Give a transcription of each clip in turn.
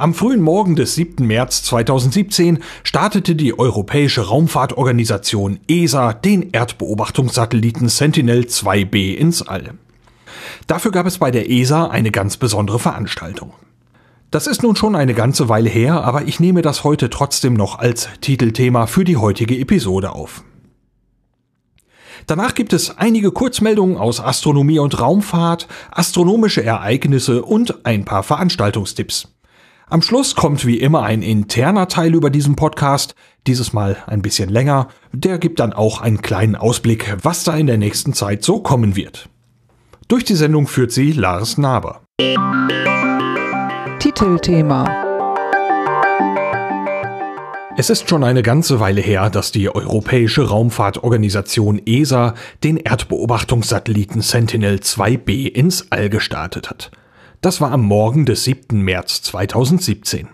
Am frühen Morgen des 7. März 2017 startete die Europäische Raumfahrtorganisation ESA den Erdbeobachtungssatelliten Sentinel-2B ins All. Dafür gab es bei der ESA eine ganz besondere Veranstaltung. Das ist nun schon eine ganze Weile her, aber ich nehme das heute trotzdem noch als Titelthema für die heutige Episode auf. Danach gibt es einige Kurzmeldungen aus Astronomie und Raumfahrt, astronomische Ereignisse und ein paar Veranstaltungstipps. Am Schluss kommt wie immer ein interner Teil über diesen Podcast, dieses Mal ein bisschen länger. Der gibt dann auch einen kleinen Ausblick, was da in der nächsten Zeit so kommen wird. Durch die Sendung führt sie Lars Naber. Titelthema es ist schon eine ganze Weile her, dass die Europäische Raumfahrtorganisation ESA den Erdbeobachtungssatelliten Sentinel-2B ins All gestartet hat. Das war am Morgen des 7. März 2017.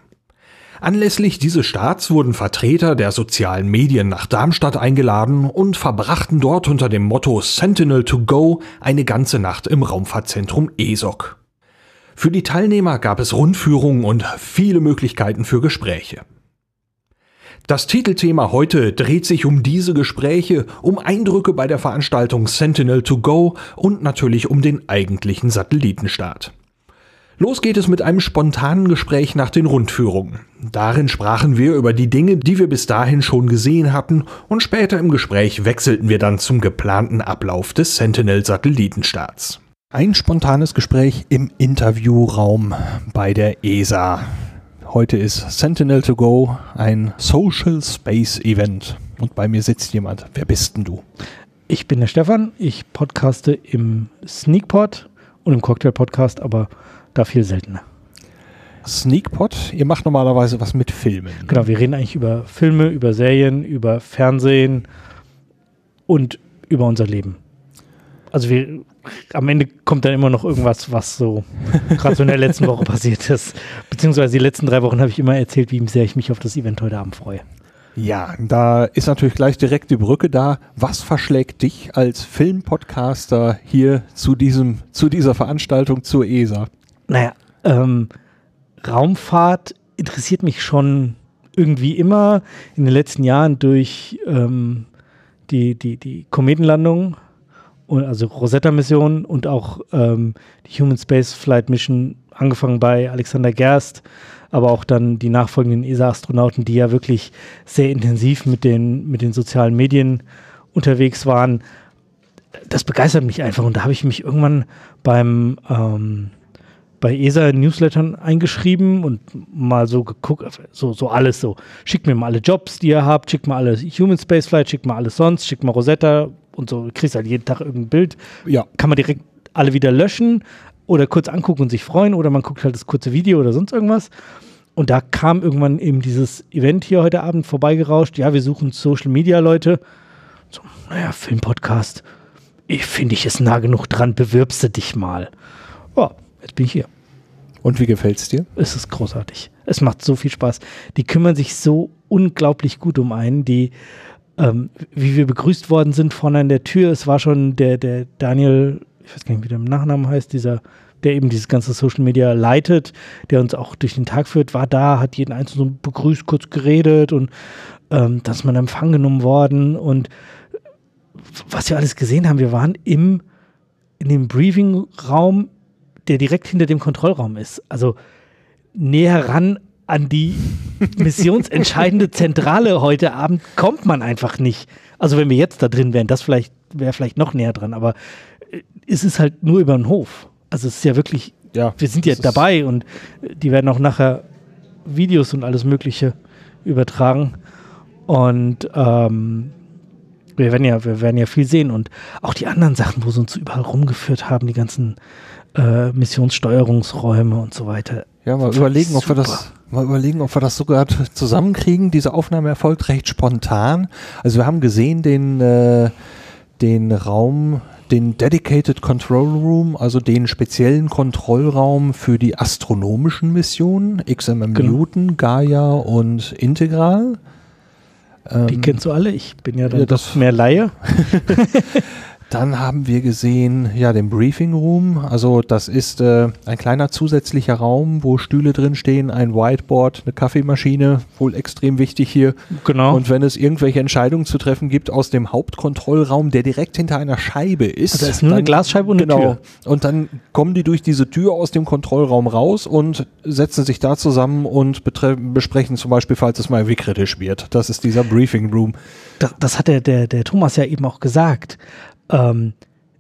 Anlässlich dieses Starts wurden Vertreter der sozialen Medien nach Darmstadt eingeladen und verbrachten dort unter dem Motto Sentinel to Go eine ganze Nacht im Raumfahrtzentrum ESOC. Für die Teilnehmer gab es Rundführungen und viele Möglichkeiten für Gespräche. Das Titelthema heute dreht sich um diese Gespräche, um Eindrücke bei der Veranstaltung Sentinel to Go und natürlich um den eigentlichen Satellitenstart. Los geht es mit einem spontanen Gespräch nach den Rundführungen. Darin sprachen wir über die Dinge, die wir bis dahin schon gesehen hatten, und später im Gespräch wechselten wir dann zum geplanten Ablauf des Sentinel-Satellitenstarts. Ein spontanes Gespräch im Interviewraum bei der ESA. Heute ist Sentinel to Go ein Social Space Event und bei mir sitzt jemand. Wer bist denn du? Ich bin der Stefan, ich podcaste im Sneakpot und im Cocktail Podcast, aber da viel seltener. Sneakpot, ihr macht normalerweise was mit Filmen. Ne? Genau, wir reden eigentlich über Filme, über Serien, über Fernsehen und über unser Leben. Also wir, am Ende kommt dann immer noch irgendwas, was so gerade so in der letzten Woche passiert ist. Beziehungsweise die letzten drei Wochen habe ich immer erzählt, wie sehr ich mich auf das Event heute Abend freue. Ja, da ist natürlich gleich direkt die Brücke da. Was verschlägt dich als Filmpodcaster hier zu diesem, zu dieser Veranstaltung zur ESA? Naja, ähm, Raumfahrt interessiert mich schon irgendwie immer in den letzten Jahren durch ähm, die, die, die Kometenlandung, also Rosetta-Mission und auch ähm, die Human Space Flight Mission, angefangen bei Alexander Gerst, aber auch dann die nachfolgenden ESA-Astronauten, die ja wirklich sehr intensiv mit den, mit den sozialen Medien unterwegs waren. Das begeistert mich einfach und da habe ich mich irgendwann beim ähm, bei ESA Newslettern eingeschrieben und mal so geguckt, so, so alles so. Schickt mir mal alle Jobs, die ihr habt, schickt mal alle Human Spaceflight, schickt mal alles sonst, schickt mal Rosetta und so. Du kriegst halt jeden Tag irgendein Bild. Ja. Kann man direkt alle wieder löschen oder kurz angucken und sich freuen oder man guckt halt das kurze Video oder sonst irgendwas. Und da kam irgendwann eben dieses Event hier heute Abend vorbeigerauscht. Ja, wir suchen Social Media Leute. So, naja, Filmpodcast. Ich finde, ich ist nah genug dran, bewirbst du dich mal. Ja, jetzt bin ich hier. Und wie gefällt es dir? Es ist großartig. Es macht so viel Spaß. Die kümmern sich so unglaublich gut um einen. Die, ähm, wie wir begrüßt worden sind vorne an der Tür, es war schon der, der Daniel, ich weiß gar nicht, wie der im Nachnamen heißt, dieser, der eben dieses ganze Social Media leitet, der uns auch durch den Tag führt, war da, hat jeden Einzelnen begrüßt, kurz geredet und ähm, dass man Empfang genommen worden und was wir alles gesehen haben, wir waren im in dem Briefing-Raum der direkt hinter dem Kontrollraum ist. Also näher ran an die missionsentscheidende Zentrale heute Abend kommt man einfach nicht. Also wenn wir jetzt da drin wären, das vielleicht wäre vielleicht noch näher dran, aber äh, es ist halt nur über den Hof. Also es ist ja wirklich, ja, wir sind ja dabei und die werden auch nachher Videos und alles Mögliche übertragen. Und ähm, wir werden ja, wir werden ja viel sehen und auch die anderen Sachen, wo sie uns überall rumgeführt haben, die ganzen äh, Missionssteuerungsräume und so weiter. Ja, mal überlegen, ob wir das Mal überlegen, ob wir das sogar zusammenkriegen. Diese Aufnahme erfolgt recht spontan. Also wir haben gesehen den, äh, den Raum, den Dedicated Control Room, also den speziellen Kontrollraum für die astronomischen Missionen, XMM Genau. Newton, Gaia und Integral. Die Ähm, kennst du alle. Ich bin ja dann ja, doch das- mehr Laie. Dann haben wir gesehen, ja, den Briefing Room. Also das ist äh, ein kleiner zusätzlicher Raum, wo Stühle drin stehen, ein Whiteboard, eine Kaffeemaschine, wohl extrem wichtig hier. Genau. Und wenn es irgendwelche Entscheidungen zu treffen gibt aus dem Hauptkontrollraum, der direkt hinter einer Scheibe ist. Also da ist nur eine Glasscheibe und eine genau. Tür. Und dann kommen die durch diese Tür aus dem Kontrollraum raus und setzen sich da zusammen und besprechen zum Beispiel, falls es mal irgendwie kritisch wird. Das ist dieser Briefing Room. das, das hat der, der, der Thomas ja eben auch gesagt. Ähm,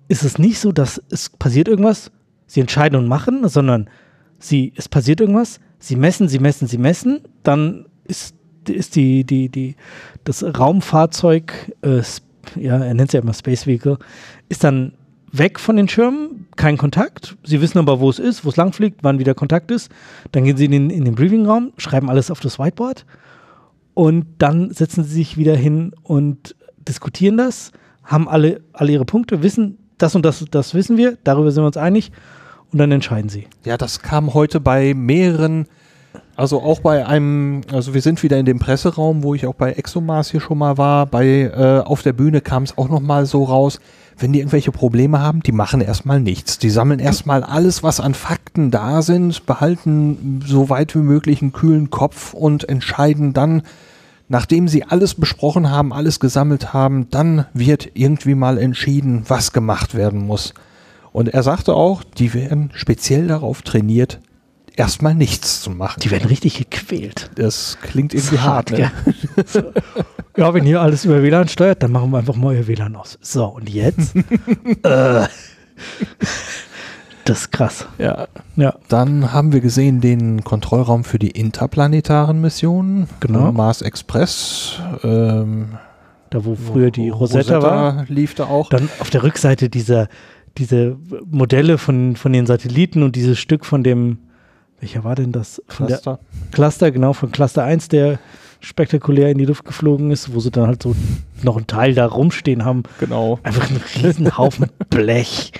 ist es nicht so, dass es passiert irgendwas, sie entscheiden und machen, sondern sie, es passiert irgendwas, sie messen, sie messen, sie messen, dann ist, ist die, die, die, das Raumfahrzeug, äh, ja, er nennt es ja immer Space Vehicle, ist dann weg von den Schirmen, kein Kontakt. Sie wissen aber, wo es ist, wo es langfliegt, wann wieder Kontakt ist. Dann gehen sie in den, in den Briefing-Raum, schreiben alles auf das Whiteboard und dann setzen sie sich wieder hin und diskutieren das, haben alle, alle ihre Punkte, wissen, das und das, das wissen wir, darüber sind wir uns einig und dann entscheiden sie. Ja, das kam heute bei mehreren, also auch bei einem, also wir sind wieder in dem Presseraum, wo ich auch bei Exomars hier schon mal war. Bei äh, auf der Bühne kam es auch noch mal so raus, wenn die irgendwelche Probleme haben, die machen erstmal nichts. Die sammeln erstmal alles, was an Fakten da sind, behalten so weit wie möglich einen kühlen Kopf und entscheiden dann, nachdem sie alles besprochen haben, alles gesammelt haben, dann wird irgendwie mal entschieden, was gemacht werden muss. Und er sagte auch, die werden speziell darauf trainiert, erstmal nichts zu machen. Die werden richtig gequält. das klingt irgendwie Ist hart, ne? So. Ja, wenn ihr alles über WLAN steuert, dann machen wir einfach mal euer WLAN aus. So, und jetzt? äh, das ist krass. Ja. Ja, Dann haben wir gesehen den Kontrollraum für die interplanetaren Missionen. Genau. Mars Express. Ähm, da wo früher die Rosetta, war. lief da auch. Dann auf der Rückseite dieser, diese Modelle von, von den Satelliten und dieses Stück von dem, welcher war denn das? Von der Cluster. Cluster, genau, von Cluster 1, der spektakulär in die Luft geflogen ist, wo sie dann halt so noch einen Teil da rumstehen haben. Genau. Einfach ein Riesenhaufen Blech.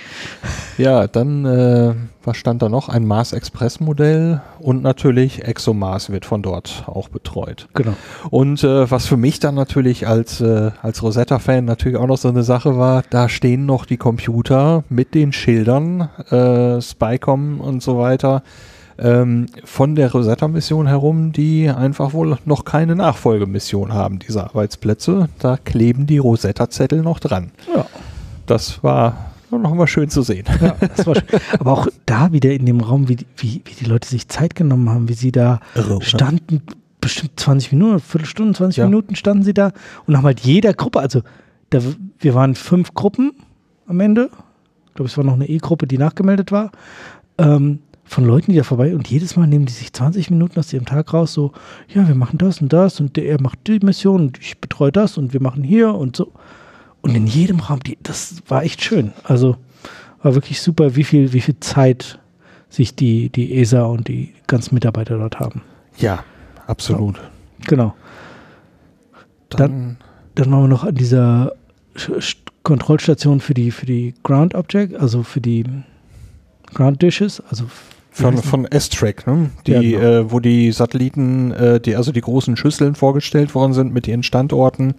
Ja, dann, äh, was stand da noch? Ein Mars Express Modell und natürlich ExoMars wird von dort auch betreut. Genau. Und äh, was für mich dann natürlich als, äh, als Rosetta-Fan natürlich auch noch so eine Sache war, da stehen noch die Computer mit den Schildern, äh, Spycom und so weiter, ähm, von der Rosetta-Mission herum, die einfach wohl noch keine Nachfolgemission haben, diese Arbeitsplätze. Da kleben die Rosetta-Zettel noch dran. Ja. Das war noch mal schön zu sehen. Ja, schön. Aber auch da wieder in dem Raum, wie, die- wie, wie die Leute sich Zeit genommen haben, wie sie da Irre, standen, bestimmt 20 Minuten, eine Viertelstunde, 20 Ja. Minuten standen sie da und haben halt jeder Gruppe, also da, wir waren fünf Gruppen am Ende. Ich glaube, es war noch eine E-Gruppe, die nachgemeldet war. Ähm, von Leuten, die da vorbei und jedes Mal nehmen die sich 20 Minuten aus ihrem Tag raus, so, ja, wir machen das und das und der macht die Mission und ich betreue das und wir machen hier und so. Und in jedem Raum, die, das war echt schön. Also war wirklich super, wie viel, wie viel Zeit sich die, die ESA und die ganzen Mitarbeiter dort haben. Ja, absolut. Genau. Dann, Dann waren wir noch an dieser Kontrollstation für die, für die Ground Object, also für die Ground Dishes, also Von, von S-Track, ne? Die, Ja, genau. äh, wo die Satelliten, äh, die, also die großen Schüsseln vorgestellt worden sind mit ihren Standorten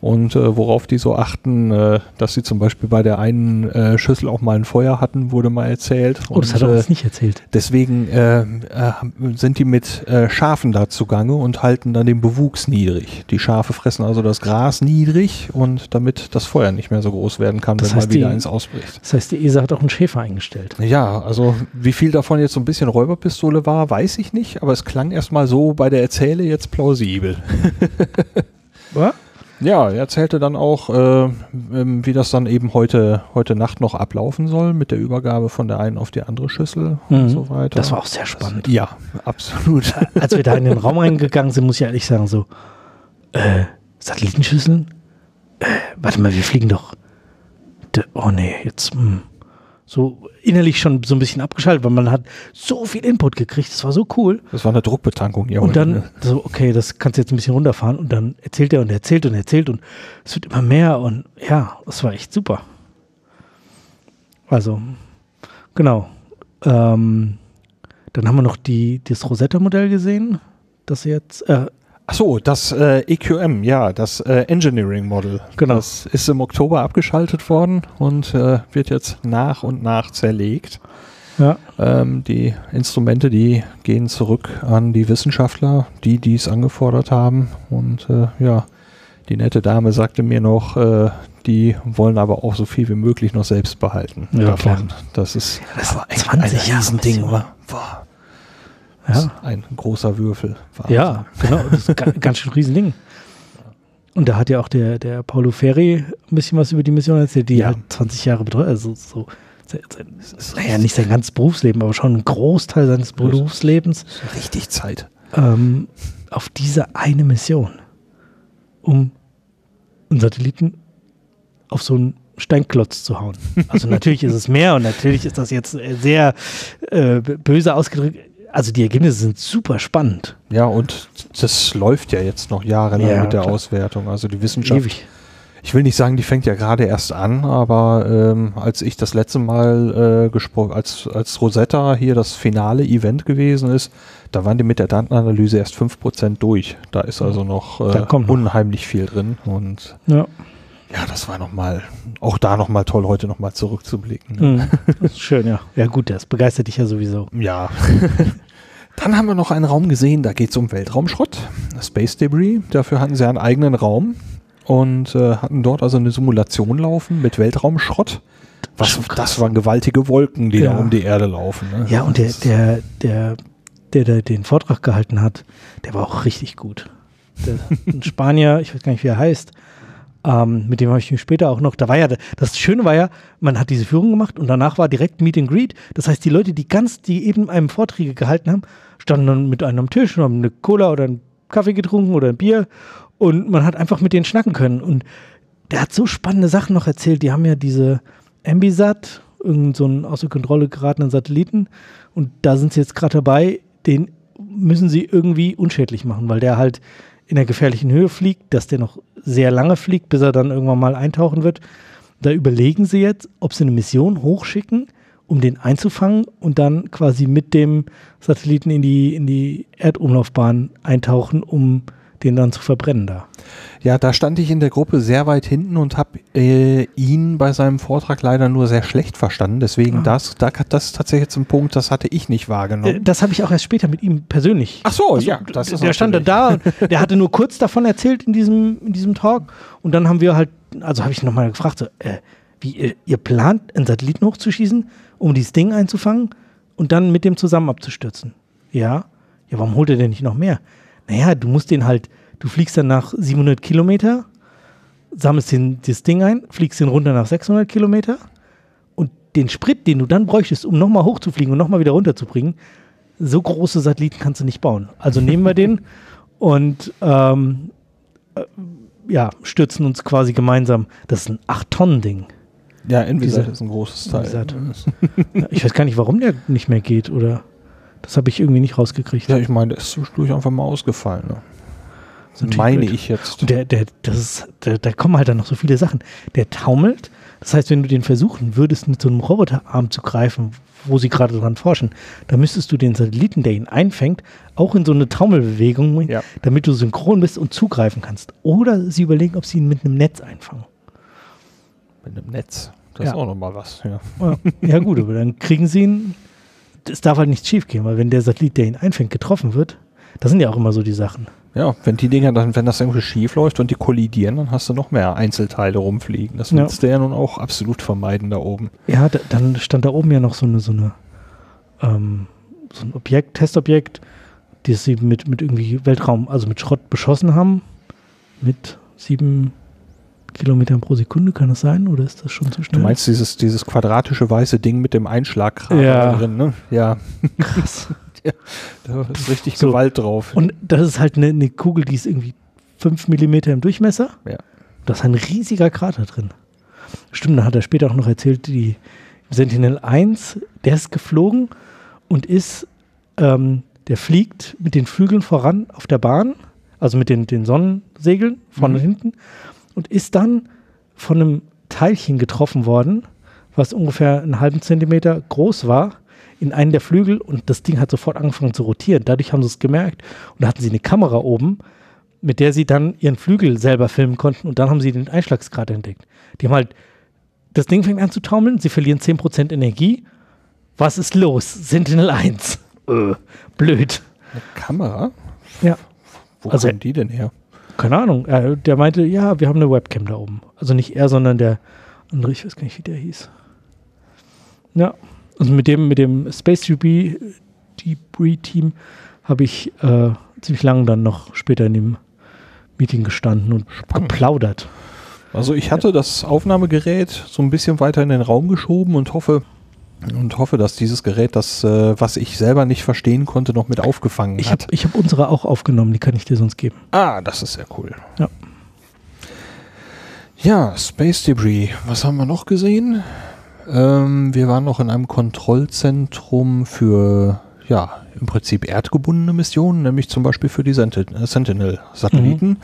und äh, worauf die so achten, äh, dass sie zum Beispiel bei der einen äh, Schüssel auch mal ein Feuer hatten, wurde mal erzählt. Oh, das Und, hat er äh, uns nicht erzählt. Deswegen äh, äh, sind die mit Schafen da zugange und halten dann den Bewuchs niedrig. Die Schafe fressen also das Gras niedrig und damit das Feuer nicht mehr so groß werden kann, Das wenn mal wieder die- eins ausbricht. Das heißt, die ESA hat auch einen Schäfer eingestellt. Ja, also wie viel davon jetzt so ein bisschen Räuberpistole war, weiß ich nicht, aber es klang erstmal so bei der Erzähle jetzt plausibel. Ja? Ja, er erzählte dann auch, äh, ähm, wie das dann eben heute, heute Nacht noch ablaufen soll, mit der Übergabe von der einen auf die andere Schüssel Mhm. und so weiter. Das war auch sehr spannend. Ja, absolut. Als wir da in den Raum reingegangen sind, muss ich ehrlich sagen, so, äh, Satellitenschüsseln? Äh, warte mal, wir fliegen doch. Oh nee, jetzt, hm. So innerlich schon so ein bisschen abgeschaltet, weil man hat so viel Input gekriegt. Das war so cool. Das war eine Druckbetankung, ja. Und dann so, okay, das kannst du jetzt ein bisschen runterfahren und dann erzählt er und erzählt und erzählt und es wird immer mehr und ja, das war echt super. Also, genau. Ähm, dann haben wir noch die, das Rosetta-Modell gesehen, das jetzt, äh, Ach so, das äh, EQM, ja, das äh, Engineering Model. Genau. Das ist im Oktober abgeschaltet worden und äh, wird jetzt nach und nach zerlegt. ja, Ähm, die Instrumente, die gehen zurück an die Wissenschaftler, die dies angefordert haben. Und äh, ja, die nette Dame sagte mir noch, äh, die wollen aber auch so viel wie möglich noch selbst behalten. Ja, klar. Das ist Das aber ist ein, 20 ein Jahre Mission. wa? Boah. Ja. ist ein großer Würfel. Wahnsinn. Ja, genau. Das ist ga- ganz schön Riesending. Und da hat ja auch der, der Paulo Ferri ein bisschen was über die Mission erzählt, die Ja. halt 20 Jahre betreut, also so, naja, nicht sein ganzes Berufsleben, aber schon ein Großteil seines Berufslebens richtig Zeit. ähm, auf diese eine Mission, um einen Satelliten auf so einen Steinklotz zu hauen. Also natürlich ist es mehr und natürlich ist das jetzt äh, sehr äh, böse ausgedrückt. Also die Ergebnisse sind super spannend. Ja, und das läuft ja jetzt noch jahrelang Ja, mit der klar. Auswertung. Also die Wissenschaft, Ewig. ich will nicht sagen, die fängt ja gerade erst an, aber ähm, als ich das letzte Mal äh, gesprochen, als, als Rosetta hier das finale Event gewesen ist, da waren die mit der Datenanalyse erst 5% durch. Da ist also noch, äh, noch. unheimlich viel drin. Und Ja. Ja, das war nochmal, auch da nochmal toll, heute nochmal zurückzublicken. Das ist schön, ja. Ja, gut, das begeistert dich ja sowieso. Ja. Dann haben wir noch einen Raum gesehen, da geht es um Weltraumschrott, Space Debris. Dafür hatten sie einen eigenen Raum und äh, hatten dort also eine Simulation laufen mit Weltraumschrott. Was, das waren gewaltige Wolken, die da Ja. um die Erde laufen. Ne? Ja, und der, der, der, der, der den Vortrag gehalten hat, der war auch richtig gut. Der, ein Spanier, ich weiß gar nicht, wie er heißt, ähm, mit dem habe ich mich später auch noch, da war ja, das Schöne war ja, man hat diese Führung gemacht und danach war direkt Meet and Greet. Das heißt, die Leute, die ganz, die eben einem Vorträge gehalten haben, standen dann mit einem am Tisch und haben eine Cola oder einen Kaffee getrunken oder ein Bier und man hat einfach mit denen schnacken können. Und der hat so spannende Sachen noch erzählt. Die haben ja diese Ambisat, irgend so außer Kontrolle geratenen Satelliten. Und da sind sie jetzt gerade dabei, den müssen sie irgendwie unschädlich machen, weil der halt in der gefährlichen Höhe fliegt, dass der noch sehr lange fliegt, bis er dann irgendwann mal eintauchen wird. Da überlegen sie jetzt, ob sie eine Mission hochschicken, um den einzufangen und dann quasi mit dem Satelliten in die, in die Erdumlaufbahn eintauchen, um den dann zu verbrennen da. ja, da stand ich in der Gruppe sehr weit hinten und habe äh, ihn bei seinem Vortrag leider nur sehr schlecht verstanden. Deswegen Ah. das, da, das ist tatsächlich jetzt ein Punkt, das hatte ich nicht Äh, wahrgenommen. Das habe ich auch erst später mit ihm persönlich. Ach so, Also, ja, das ist der stand da, und der hatte nur kurz davon erzählt in diesem, in diesem Talk und dann haben wir halt, also habe ich nochmal gefragt, so, äh, wie ihr, ihr plant, einen Satelliten hochzuschießen, um dieses Ding einzufangen und dann mit dem zusammen abzustürzen. Ja, ja, warum holt er denn nicht noch mehr? Naja, du musst den halt, du fliegst dann nach 700 Kilometer, sammelst den, das Ding ein, fliegst den runter nach 600 Kilometer und den Sprit, den du dann bräuchtest, um nochmal hochzufliegen und nochmal wieder runterzubringen, so große Satelliten kannst du nicht bauen. Also nehmen wir den und ähm, äh, ja, stürzen uns quasi gemeinsam. Das ist ein 8-Tonnen-Ding. ja, Envisat ist ein großes Teil. Ich weiß gar nicht, warum der nicht mehr geht oder das habe ich irgendwie nicht rausgekriegt. Ja, ich meine, der ist zwischendurch einfach mal ausgefallen. Ne? Meine blöd. ich jetzt. Und der, der, das ist, der, da kommen halt dann noch so viele Sachen. Der taumelt. Das heißt, wenn du den versuchen würdest, mit so einem Roboterarm zu greifen, wo sie gerade dran forschen, dann müsstest du den Satelliten, der ihn einfängt, auch in so eine Taumelbewegung, Ja. damit du synchron bist und zugreifen kannst. Oder sie überlegen, ob sie ihn mit einem Netz einfangen. Mit einem Netz. Das Ja. ist auch nochmal was. Ja. Ja, ja gut, aber dann kriegen sie ihn. Es darf halt nichts schief gehen, weil wenn der Satellit, der ihn einfängt, getroffen wird, das sind ja auch immer so die Sachen. ja, wenn die Dinger dann, wenn das irgendwie schief läuft und die kollidieren, dann hast du noch mehr Einzelteile rumfliegen. Das Ja. willst du ja nun auch absolut vermeiden da oben. Ja, da, dann stand da oben ja noch so eine, so eine, ähm, so ein Objekt, Testobjekt, das sie mit, mit irgendwie Weltraum, also mit Schrott beschossen haben. Mit sieben Kilometern pro Sekunde, kann das sein? Oder ist das schon zu Du schnell? meinst dieses, dieses quadratische weiße Ding mit dem Einschlagkrater Ja. drin, ne? Ja, krass. da ist richtig So. Gewalt drauf. Und das ist halt eine, eine Kugel, die ist irgendwie fünf Millimeter im Durchmesser. Ja. Da ist ein riesiger Krater drin. Stimmt, da hat er später auch noch erzählt, die, Sentinel 1, der ist geflogen und ist, ähm, der fliegt mit den Flügeln voran auf der Bahn, also mit den, den Sonnensegeln vorne Mhm. und hinten und ist dann von einem Teilchen getroffen worden, was ungefähr einen halben Zentimeter groß war, in einen der Flügel und das Ding hat sofort angefangen zu rotieren. Dadurch haben sie es gemerkt und da hatten sie eine Kamera oben, mit der sie dann ihren Flügel selber filmen konnten und dann haben sie den Einschlagsgrad entdeckt. Die haben halt, das Ding fängt an zu taumeln, sie verlieren 10% Energie. Was ist los? Sentinel 1. Äh, blöd. Eine Kamera? Ja. Wo Also- kommen die denn her? Keine Ahnung. Äh, der meinte, ja, wir haben eine Webcam da oben. Also nicht er, sondern der andere, ich weiß gar nicht, wie der hieß. Ja. Also mit dem, mit dem Space DB, Debris Team habe ich äh, ziemlich lange dann noch später in dem Meeting gestanden und Spannend. geplaudert. Also ich hatte das Aufnahmegerät so ein bisschen weiter in den Raum geschoben und hoffe und hoffe, dass dieses Gerät, das äh, was ich selber nicht verstehen konnte, noch mit aufgefangen Ich habe hat. ich hab unsere auch aufgenommen, die kann ich dir sonst geben. ah, das ist sehr cool. Ja. Ja, Space Debris. Was haben wir noch gesehen? Ähm, wir waren noch in einem Kontrollzentrum für ja im Prinzip erdgebundene Missionen, nämlich zum Beispiel für die Sentin- Sentinel-Satelliten.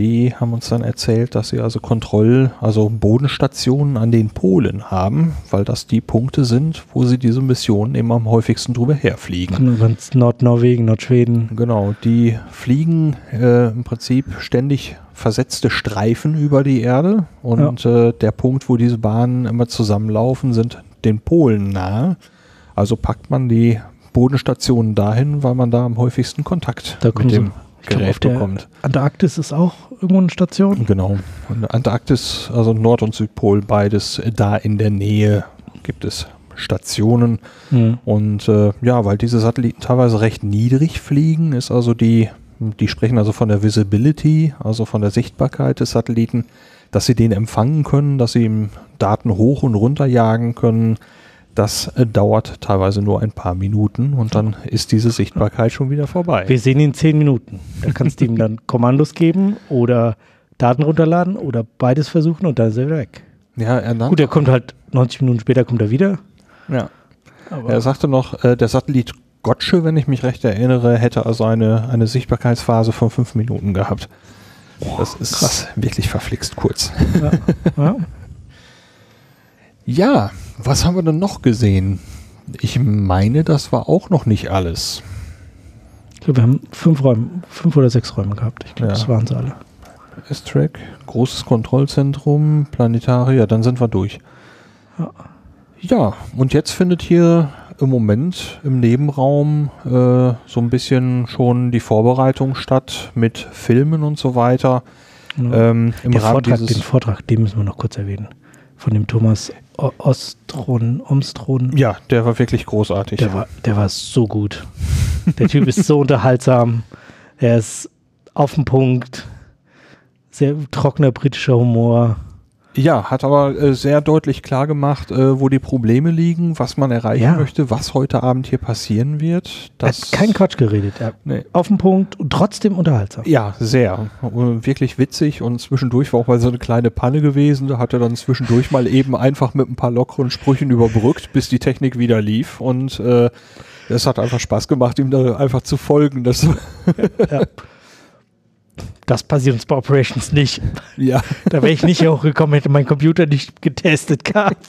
Die haben uns dann erzählt, dass sie also Kontroll, also Bodenstationen an den Polen haben, weil das die Punkte sind, wo sie diese Missionen eben am häufigsten drüber herfliegen. Über Nordnorwegen, Nordschweden. Genau, die fliegen äh, im Prinzip ständig versetzte Streifen über die Erde und äh, der Punkt, wo diese Bahnen immer zusammenlaufen, sind den Polen nahe. Also packt man die Bodenstationen dahin, weil man da am häufigsten Kontakt mit dem. Ich Gerät auf der bekommt. Antarktis ist auch irgendwo eine Station. Genau. Und Antarktis, also Nord- und Südpol, beides da in der Nähe gibt es Stationen. Mhm. Und äh, ja, weil diese Satelliten teilweise recht niedrig fliegen, ist also die, die sprechen also von der Visibility, also von der Sichtbarkeit des Satelliten, dass sie den empfangen können, dass sie ihm Daten hoch und runter jagen können. Das äh, dauert teilweise nur ein paar Minuten und dann ist diese Sichtbarkeit schon wieder vorbei. Wir sehen ihn in zehn Minuten. Da kannst du ihm dann Kommandos geben oder Daten runterladen oder beides versuchen und dann ist er wieder weg. Ja, er, Gut, er kommt halt 90 Minuten später kommt er wieder. ja. Aber er sagte noch, äh, der Satellit Gotche, wenn ich mich recht erinnere, hätte also eine, eine Sichtbarkeitsphase von fünf Minuten gehabt. Das ist krass. wirklich verflixt kurz. ja, ja. Ja, was haben wir denn noch gesehen? Ich meine, das war auch noch nicht alles. Ich glaube, wir haben fünf Räume, fünf oder sechs Räume gehabt. Ich glaube, Ja. das waren sie alle. S-Track, großes Kontrollzentrum, Planetarier, dann sind wir durch. Ja. Ja, und jetzt findet hier im Moment im Nebenraum äh, so ein bisschen schon die Vorbereitung statt mit Filmen und so weiter. Genau. Ähm, Im Der Rahmen Vortrag, den. Vortrag, den müssen wir noch kurz erwähnen. Von dem Thomas Ostron, Omstron. Ja, der war wirklich großartig. Der war, der war so gut. Der Typ ist so unterhaltsam. Er ist auf den Punkt. Sehr trockener britischer Humor. Ja, hat aber äh, sehr deutlich klar gemacht, äh, wo die Probleme liegen, was man erreichen Ja. möchte, was heute Abend hier passieren wird. Er hat kein Quatsch geredet. Er Nee. auf den Punkt und trotzdem unterhaltsam. Ja, sehr. Äh, Wirklich witzig und zwischendurch war auch mal so eine kleine Panne gewesen. Da hat er dann zwischendurch mal eben einfach mit ein paar lockeren Sprüchen überbrückt, bis die Technik wieder lief. Und äh, es hat einfach Spaß gemacht, ihm da einfach zu folgen. Das, Ja. Das passiert uns bei Operations nicht. ja. Da wäre ich nicht hochgekommen, hätte mein Computer nicht getestet gehabt.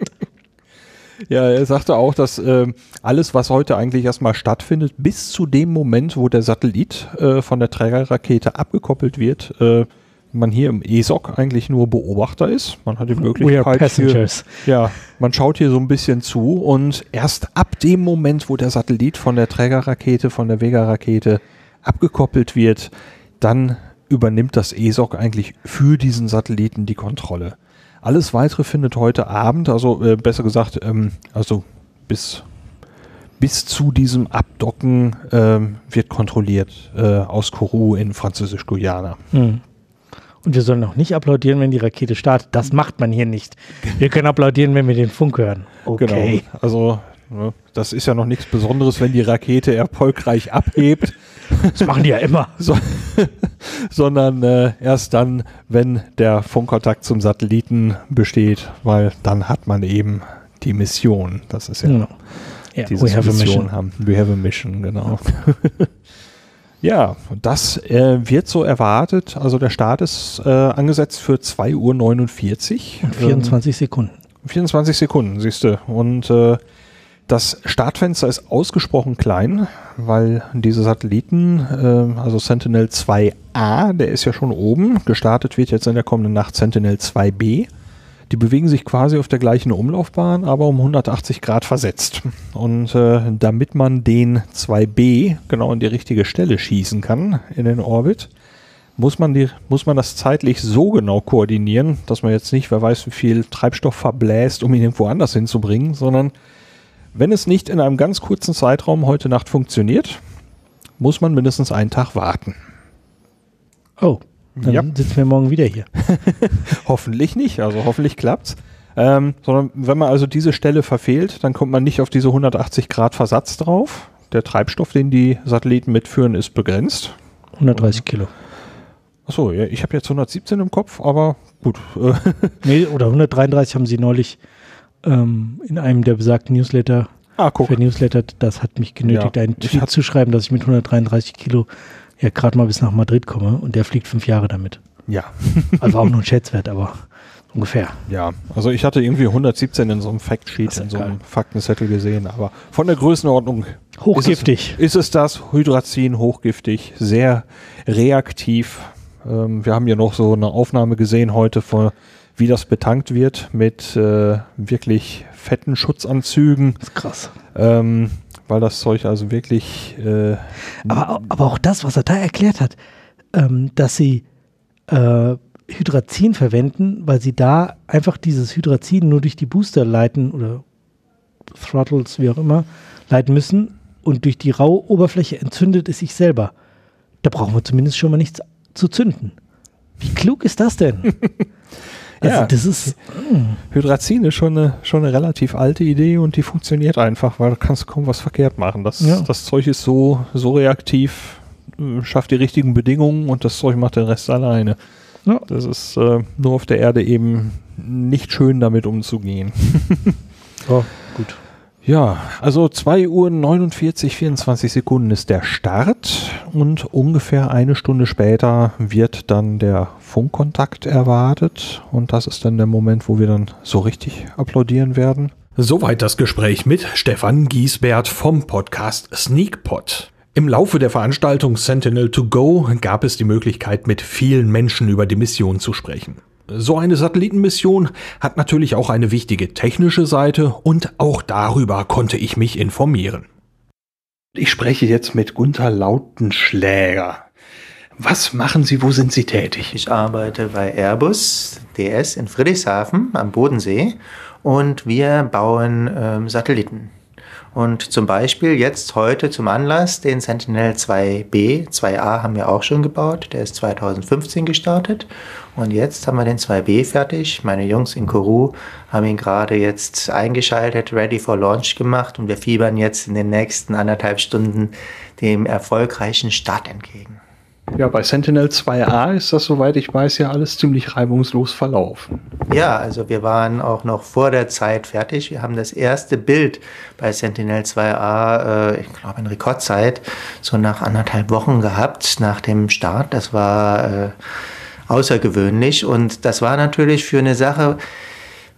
ja, er sagte auch, dass ähm, alles, was heute eigentlich erstmal stattfindet, bis zu dem Moment, wo der Satellit äh, von der Trägerrakete abgekoppelt wird, äh, man hier im ESOC eigentlich nur Beobachter ist. Man hat die Möglichkeit, hier. Ja, man schaut hier so ein bisschen zu und erst ab dem Moment, wo der Satellit von der Trägerrakete, von der Vega-Rakete abgekoppelt wird, dann übernimmt das ESOC eigentlich für diesen Satelliten die Kontrolle. Alles weitere findet heute Abend, also äh, besser gesagt, ähm, also bis, bis zu diesem Abdocken ähm, wird kontrolliert äh, aus Kourou in Französisch-Guyana. Hm. Und wir sollen auch nicht applaudieren, wenn die Rakete startet. Das macht man hier nicht. Wir können applaudieren, wenn wir den Funk hören. Okay. Genau. Also, das ist ja noch nichts Besonderes, wenn die Rakete erfolgreich abhebt, Das machen die ja immer. so, sondern äh, erst dann, wenn der Funkkontakt zum Satelliten besteht, weil dann hat man eben die Mission. Das ist ja Genau. Have a Mission haben. We have a mission, genau. ja, das äh, wird so erwartet. Also der Start ist äh, angesetzt für 2.49 Uhr. Und 24 Sekunden. 24 Sekunden, siehst du. Und äh, das Startfenster ist ausgesprochen klein, weil diese Satelliten, äh, also Sentinel 2A, der ist ja schon oben. Gestartet wird jetzt in der kommenden Nacht Sentinel 2B. Die bewegen sich quasi auf der gleichen Umlaufbahn, aber um 180 Grad versetzt. Und äh, damit man den 2B genau an die richtige Stelle schießen kann in den Orbit, muss man, die, muss man das zeitlich so genau koordinieren, dass man jetzt nicht, wer weiß, wie viel Treibstoff verbläst, um ihn irgendwo anders hinzubringen, sondern wenn es nicht in einem ganz kurzen Zeitraum heute Nacht funktioniert, muss man mindestens einen Tag warten. Oh, dann Ja. sitzen wir morgen wieder hier. Hoffentlich nicht, also hoffentlich klappt's. Ähm, sondern wenn man also diese Stelle verfehlt, dann kommt man nicht auf diese 180 Grad Versatz drauf. Der Treibstoff, den die Satelliten mitführen, ist begrenzt. 130 Kilo. Achso, ja, ich habe jetzt 117 im Kopf, aber gut. Nee, oder 133 haben sie neulich ähm, in einem der besagten Newsletter ah, Newsletter, das hat mich genötigt, Ja, einen Tweet zu schreiben, dass ich mit 133 Kilo ja gerade mal bis nach Madrid komme und der fliegt fünf Jahre damit. Ja, Also auch nur ein Schätzwert, aber ungefähr. ja. Also ich hatte irgendwie 117 in so einem Factsheet, in so geil. einem Faktenzettel gesehen, aber von der Größenordnung Hochgiftig. Ist es, ist es das? Hydrazin, hochgiftig, sehr reaktiv. Ähm, wir haben ja noch so eine Aufnahme gesehen heute, von, wie das betankt wird mit äh, wirklich fetten Schutzanzügen, Das ist krass. ähm, weil das Zeug also wirklich äh, Aber, aber auch das, was er da erklärt hat, ähm, dass sie äh, Hydrazin verwenden, weil sie da einfach dieses Hydrazin nur durch die Booster leiten oder Throttles, wie auch immer, leiten müssen und durch die raue Oberfläche entzündet es sich selber. Da brauchen wir zumindest schon mal nichts zu zünden. Wie klug ist das denn? also Ja. das ist Hydrazin ist schon eine, schon eine relativ alte Idee und die funktioniert einfach, weil du kannst kaum was verkehrt machen. Das, Ja. das Zeug ist so, so reaktiv, äh, schafft die richtigen Bedingungen und das Zeug macht den Rest alleine. Ja. Das ist äh, nur auf der Erde eben nicht schön damit umzugehen. oh, gut. Ja, also 2 Uhr 49, 24 Sekunden ist der Start und ungefähr eine Stunde später wird dann der Funkkontakt erwartet und das ist dann der Moment, wo wir dann so richtig applaudieren werden. Soweit das Gespräch mit Stefan Giesbert vom Podcast Sneakpot. Im Laufe der Veranstaltung Sentinel to Go gab es die Möglichkeit, mit vielen Menschen über die Mission zu sprechen. So eine Satellitenmission hat natürlich auch eine wichtige technische Seite und auch darüber konnte ich mich informieren. Ich spreche jetzt mit Gunther Lautenschläger. Was machen Sie, wo sind Sie tätig? Ich arbeite bei Airbus DS in Friedrichshafen am Bodensee und wir bauen ähm, Satelliten. Und zum Beispiel jetzt heute zum Anlass den Sentinel 2B, 2A haben wir auch schon gebaut, der ist 2015 gestartet und jetzt haben wir den 2B fertig. Meine Jungs in Kourou haben ihn gerade jetzt eingeschaltet, ready for launch gemacht und wir fiebern jetzt in den nächsten anderthalb Stunden dem erfolgreichen Start entgegen. Ja, bei Sentinel 2A ist das, soweit ich weiß, ja alles ziemlich reibungslos verlaufen. Ja, also wir waren auch noch vor der Zeit fertig. Wir haben das erste Bild bei Sentinel 2A, äh, ich glaube in Rekordzeit, so nach anderthalb Wochen gehabt, nach dem Start. Das war äh, außergewöhnlich. Und das war natürlich für eine Sache,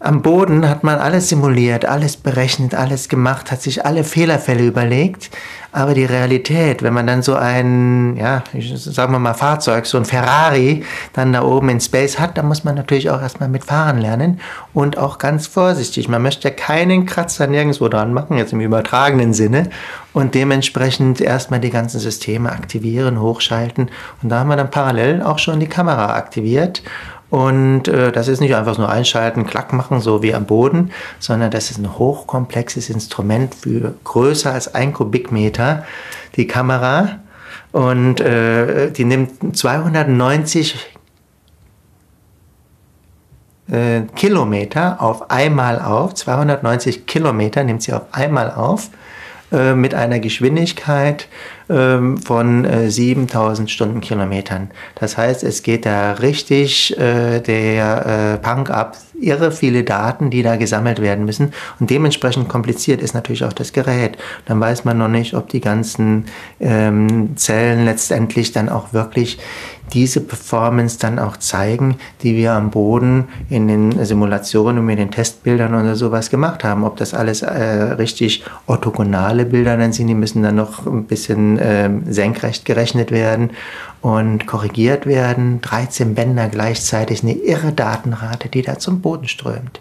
am Boden hat man alles simuliert, alles berechnet, alles gemacht, hat sich alle Fehlerfälle überlegt. Aber die Realität, wenn man dann so ein, ja, sagen wir mal Fahrzeug, so ein Ferrari dann da oben in Space hat, dann muss man natürlich auch erstmal mitfahren lernen und auch ganz vorsichtig. Man möchte keinen Kratzer nirgendwo dran machen, jetzt im übertragenen Sinne. Und dementsprechend erstmal die ganzen Systeme aktivieren, hochschalten. Und da haben wir dann parallel auch schon die Kamera aktiviert. Und äh, das ist nicht einfach nur einschalten, klack machen, so wie am Boden, sondern das ist ein hochkomplexes Instrument für größer als ein Kubikmeter, die Kamera. Und äh, die nimmt 290 äh, Kilometer auf einmal auf. 290 Kilometer nimmt sie auf einmal auf äh, mit einer Geschwindigkeit ähm, von äh, 7000 Stundenkilometern. Das heißt, es geht da richtig äh, der äh, Punk ab, irre viele Daten, die da gesammelt werden müssen. Und dementsprechend kompliziert ist natürlich auch das Gerät. Dann weiß man noch nicht, ob die ganzen ähm, Zellen letztendlich dann auch wirklich diese Performance dann auch zeigen, die wir am Boden in den Simulationen und mit den Testbildern oder sowas gemacht haben. Ob das alles äh, richtig orthogonale Bilder dann sind, die müssen dann noch ein bisschen äh, senkrecht gerechnet werden und korrigiert werden. 13 Bänder gleichzeitig, eine irre Datenrate, die da zum Boden strömt.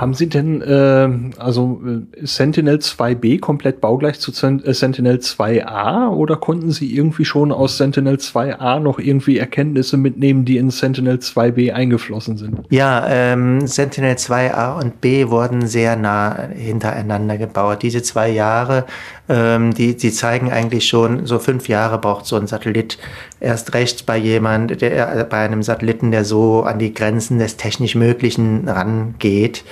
Haben Sie denn, äh, also äh, Sentinel 2B komplett baugleich zu äh, Sentinel 2A oder konnten Sie irgendwie schon aus Sentinel 2A noch irgendwie Erkenntnisse mitnehmen, die in Sentinel 2B eingeflossen sind? Ja, ähm, Sentinel 2A und B wurden sehr nah hintereinander gebaut. Diese zwei Jahre ähm, die, die zeigen eigentlich schon, so fünf Jahre braucht so ein Satellit erst recht bei jemand, der, äh, bei einem Satelliten, der so an die Grenzen des technisch Möglichen rangeht.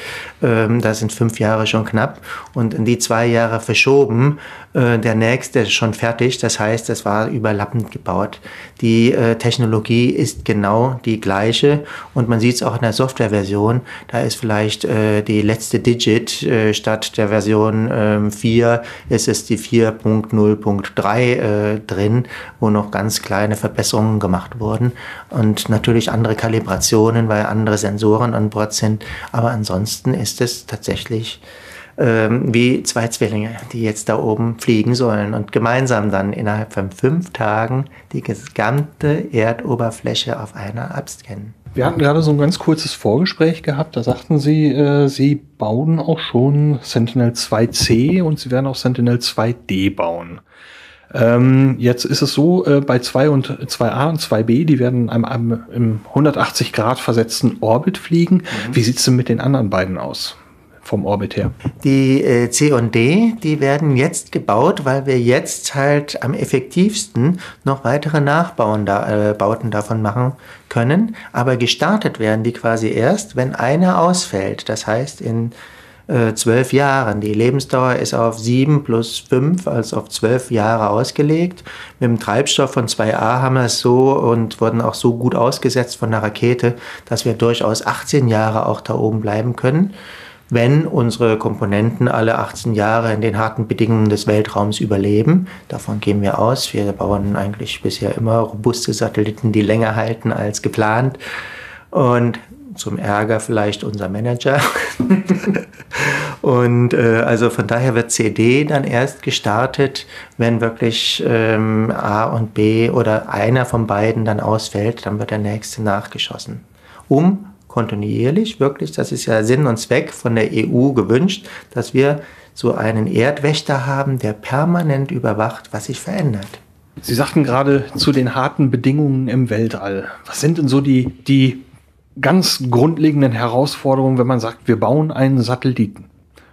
Ähm, da sind fünf Jahre schon knapp und in die zwei Jahre verschoben. Äh, der nächste ist schon fertig, das heißt, es war überlappend gebaut. Die äh, Technologie ist genau die gleiche und man sieht es auch in der Softwareversion. Da ist vielleicht äh, die letzte Digit äh, statt der Version 4 ähm, ist es die 4.0.3 äh, drin, wo noch ganz kleine Verbesserungen gemacht wurden und natürlich andere Kalibrationen, weil andere Sensoren an Bord sind. Aber ansonsten ist es tatsächlich ähm, wie zwei Zwillinge, die jetzt da oben fliegen sollen und gemeinsam dann innerhalb von fünf Tagen die gesamte Erdoberfläche auf einer abscannen. Wir hatten gerade so ein ganz kurzes Vorgespräch gehabt. Da sagten Sie, äh, Sie bauen auch schon Sentinel 2C und Sie werden auch Sentinel 2D bauen. Ähm, jetzt ist es so, äh, bei 2 und 2a und 2b, die werden am, am, im 180 Grad versetzten Orbit fliegen. Mhm. Wie sieht's denn mit den anderen beiden aus? Vom Orbit her? Die äh, C und D, die werden jetzt gebaut, weil wir jetzt halt am effektivsten noch weitere Nachbauten da, äh, davon machen können. Aber gestartet werden die quasi erst, wenn eine ausfällt. Das heißt, in äh, zwölf Jahren. Die Lebensdauer ist auf sieben plus fünf, also auf zwölf Jahre ausgelegt. Mit dem Treibstoff von 2A haben wir es so und wurden auch so gut ausgesetzt von der Rakete, dass wir durchaus 18 Jahre auch da oben bleiben können wenn unsere Komponenten alle 18 Jahre in den harten Bedingungen des Weltraums überleben. Davon gehen wir aus. Wir bauen eigentlich bisher immer robuste Satelliten, die länger halten als geplant. Und zum Ärger vielleicht unser Manager. und äh, also von daher wird CD dann erst gestartet, wenn wirklich ähm, A und B oder einer von beiden dann ausfällt, dann wird der nächste nachgeschossen. Um kontinuierlich, wirklich, das ist ja Sinn und Zweck von der EU gewünscht, dass wir so einen Erdwächter haben, der permanent überwacht, was sich verändert. Sie sagten gerade zu den harten Bedingungen im Weltall. Was sind denn so die, die ganz grundlegenden Herausforderungen, wenn man sagt, wir bauen einen Satelliten?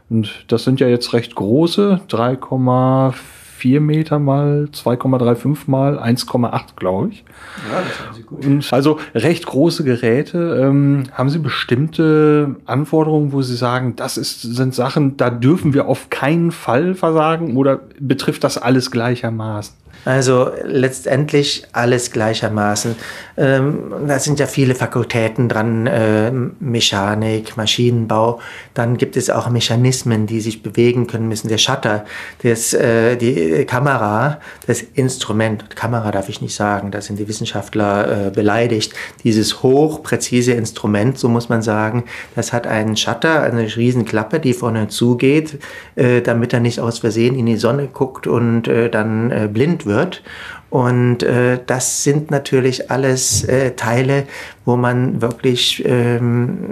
Und das sind ja jetzt recht große, 3,4 4 Meter mal 2,35 mal 1,8, glaube ich. Ja, das haben Sie gut. Und also recht große Geräte. Ähm, haben Sie bestimmte Anforderungen, wo Sie sagen, das ist, sind Sachen, da dürfen wir auf keinen Fall versagen oder betrifft das alles gleichermaßen? Also letztendlich alles gleichermaßen. Ähm, da sind ja viele Fakultäten dran, äh, Mechanik, Maschinenbau. Dann gibt es auch Mechanismen, die sich bewegen können müssen. Der Shutter, das, äh, die Kamera, das Instrument, Kamera darf ich nicht sagen, da sind die Wissenschaftler äh, beleidigt. Dieses hochpräzise Instrument, so muss man sagen, das hat einen Shutter, eine Riesenklappe, die vorne zugeht, äh, damit er nicht aus Versehen in die Sonne guckt und äh, dann äh, blind wird wird. Und äh, das sind natürlich alles äh, Teile, wo man wirklich, ähm,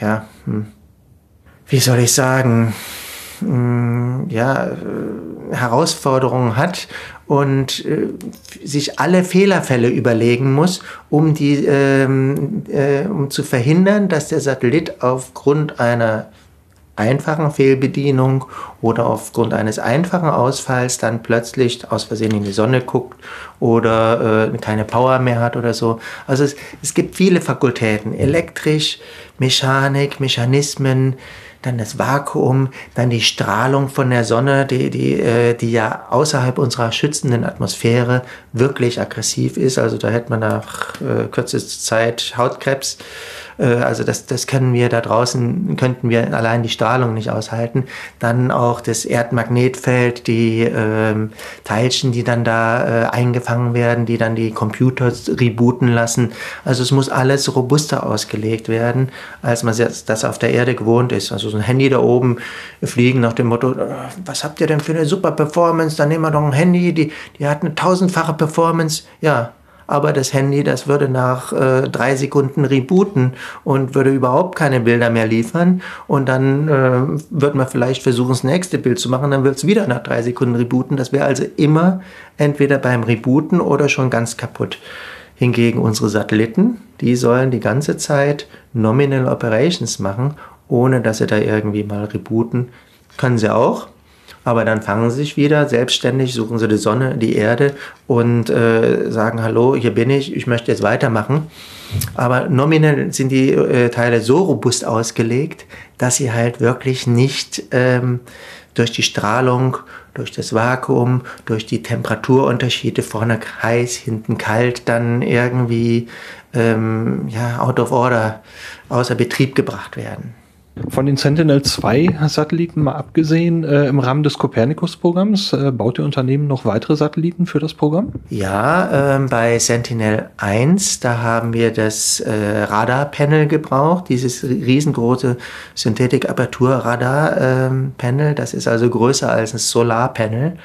ja, hm, wie soll ich sagen, hm, ja, äh, Herausforderungen hat und äh, sich alle Fehlerfälle überlegen muss, um, die, ähm, äh, um zu verhindern, dass der Satellit aufgrund einer einfachen Fehlbedienung oder aufgrund eines einfachen Ausfalls dann plötzlich aus Versehen in die Sonne guckt oder äh, keine Power mehr hat oder so. Also es, es gibt viele Fakultäten, elektrisch, Mechanik, Mechanismen, dann das Vakuum, dann die Strahlung von der Sonne, die, die, äh, die ja außerhalb unserer schützenden Atmosphäre wirklich aggressiv ist. Also da hätte man nach äh, kürzester Zeit Hautkrebs. Äh, also das, das können wir da draußen, könnten wir allein die Strahlung nicht aushalten. Dann auch das Erdmagnetfeld, die ähm, Teilchen, die dann da äh, eingefangen werden, die dann die Computer rebooten lassen. Also es muss alles robuster ausgelegt werden, als man das auf der Erde gewohnt ist. Also so ein Handy da oben fliegen nach dem Motto, was habt ihr denn für eine super Performance? Dann nehmen wir doch ein Handy, die, die hat eine tausendfache Performance. Ja, aber das Handy, das würde nach äh, drei Sekunden rebooten und würde überhaupt keine Bilder mehr liefern. Und dann äh, würde man vielleicht versuchen, das nächste Bild zu machen, dann wird es wieder nach drei Sekunden rebooten. Das wäre also immer entweder beim Rebooten oder schon ganz kaputt. Hingegen unsere Satelliten, die sollen die ganze Zeit Nominal Operations machen, ohne dass sie da irgendwie mal rebooten. Können sie auch, aber dann fangen sie sich wieder selbstständig, suchen sie die Sonne, die Erde und äh, sagen, hallo, hier bin ich, ich möchte jetzt weitermachen. Aber nominell sind die äh, Teile so robust ausgelegt, dass sie halt wirklich nicht ähm, durch die Strahlung, durch das Vakuum, durch die Temperaturunterschiede, vorne heiß, hinten kalt, dann irgendwie ähm, ja, out of order, außer Betrieb gebracht werden. Von den Sentinel-2-Satelliten mal abgesehen, äh, im Rahmen des Copernicus-Programms, äh, baut Ihr Unternehmen noch weitere Satelliten für das Programm? Ja, äh, bei Sentinel-1, da haben wir das äh, Radar-Panel gebraucht, dieses riesengroße Synthetic-Apertur-Radar-Panel. das ist also größer als ein Solar-Panel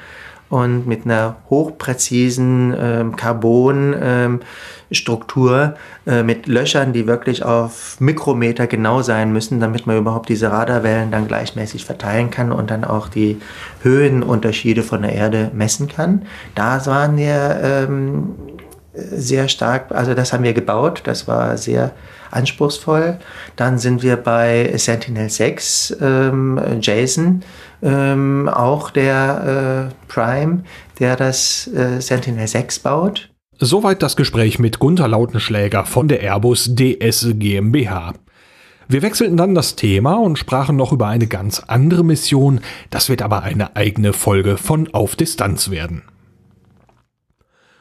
und mit einer hochpräzisen ähm, Carbon-Struktur ähm, äh, mit Löchern, die wirklich auf Mikrometer genau sein müssen, damit man überhaupt diese Radarwellen dann gleichmäßig verteilen kann und dann auch die Höhenunterschiede von der Erde messen kann. Da waren wir ähm, sehr stark, also das haben wir gebaut, das war sehr anspruchsvoll. Dann sind wir bei Sentinel 6, ähm, Jason, ähm, auch der äh, Prime, der das äh, Sentinel 6 baut. Soweit das Gespräch mit Gunther Lautenschläger von der Airbus DS GmbH. Wir wechselten dann das Thema und sprachen noch über eine ganz andere Mission. Das wird aber eine eigene Folge von Auf Distanz werden.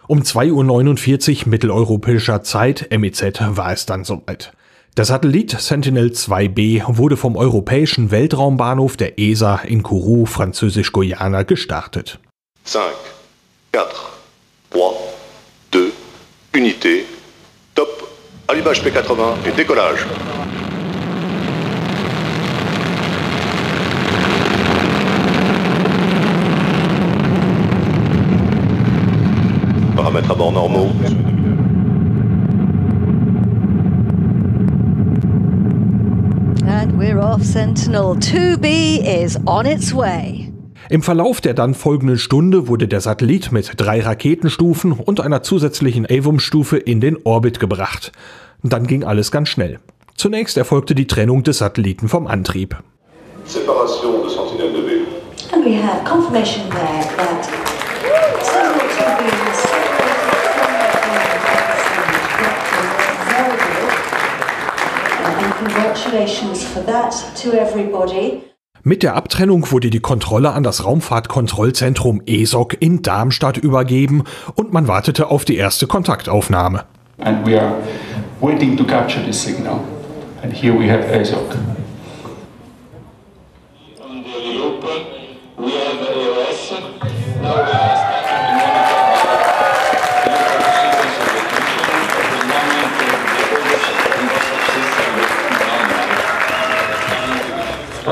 Um 2.49 Uhr mitteleuropäischer Zeit, MEZ, war es dann soweit. Der Satellit Sentinel-2B wurde vom europäischen Weltraumbahnhof der ESA in Kourou, Französisch-Guyana, gestartet. 5, 4, 3, 2, Unité, top, allumage P80 et décollage. Paramètres à bord normaux. And we're off. Sentinel 2B is on its way. Im Verlauf der dann folgenden Stunde wurde der Satellit mit drei Raketenstufen und einer zusätzlichen AVUM-Stufe in den Orbit gebracht. Dann ging alles ganz schnell. Zunächst erfolgte die Trennung des Satelliten vom Antrieb. Separation de Sentinel 2B. And we have confirmation there that Congratulations for that to everybody. Mit der Abtrennung wurde die Kontrolle an das Raumfahrtkontrollzentrum ESOC in Darmstadt übergeben und man wartete auf die erste Kontaktaufnahme. And we are waiting to capture the signal. And here we have ESOC.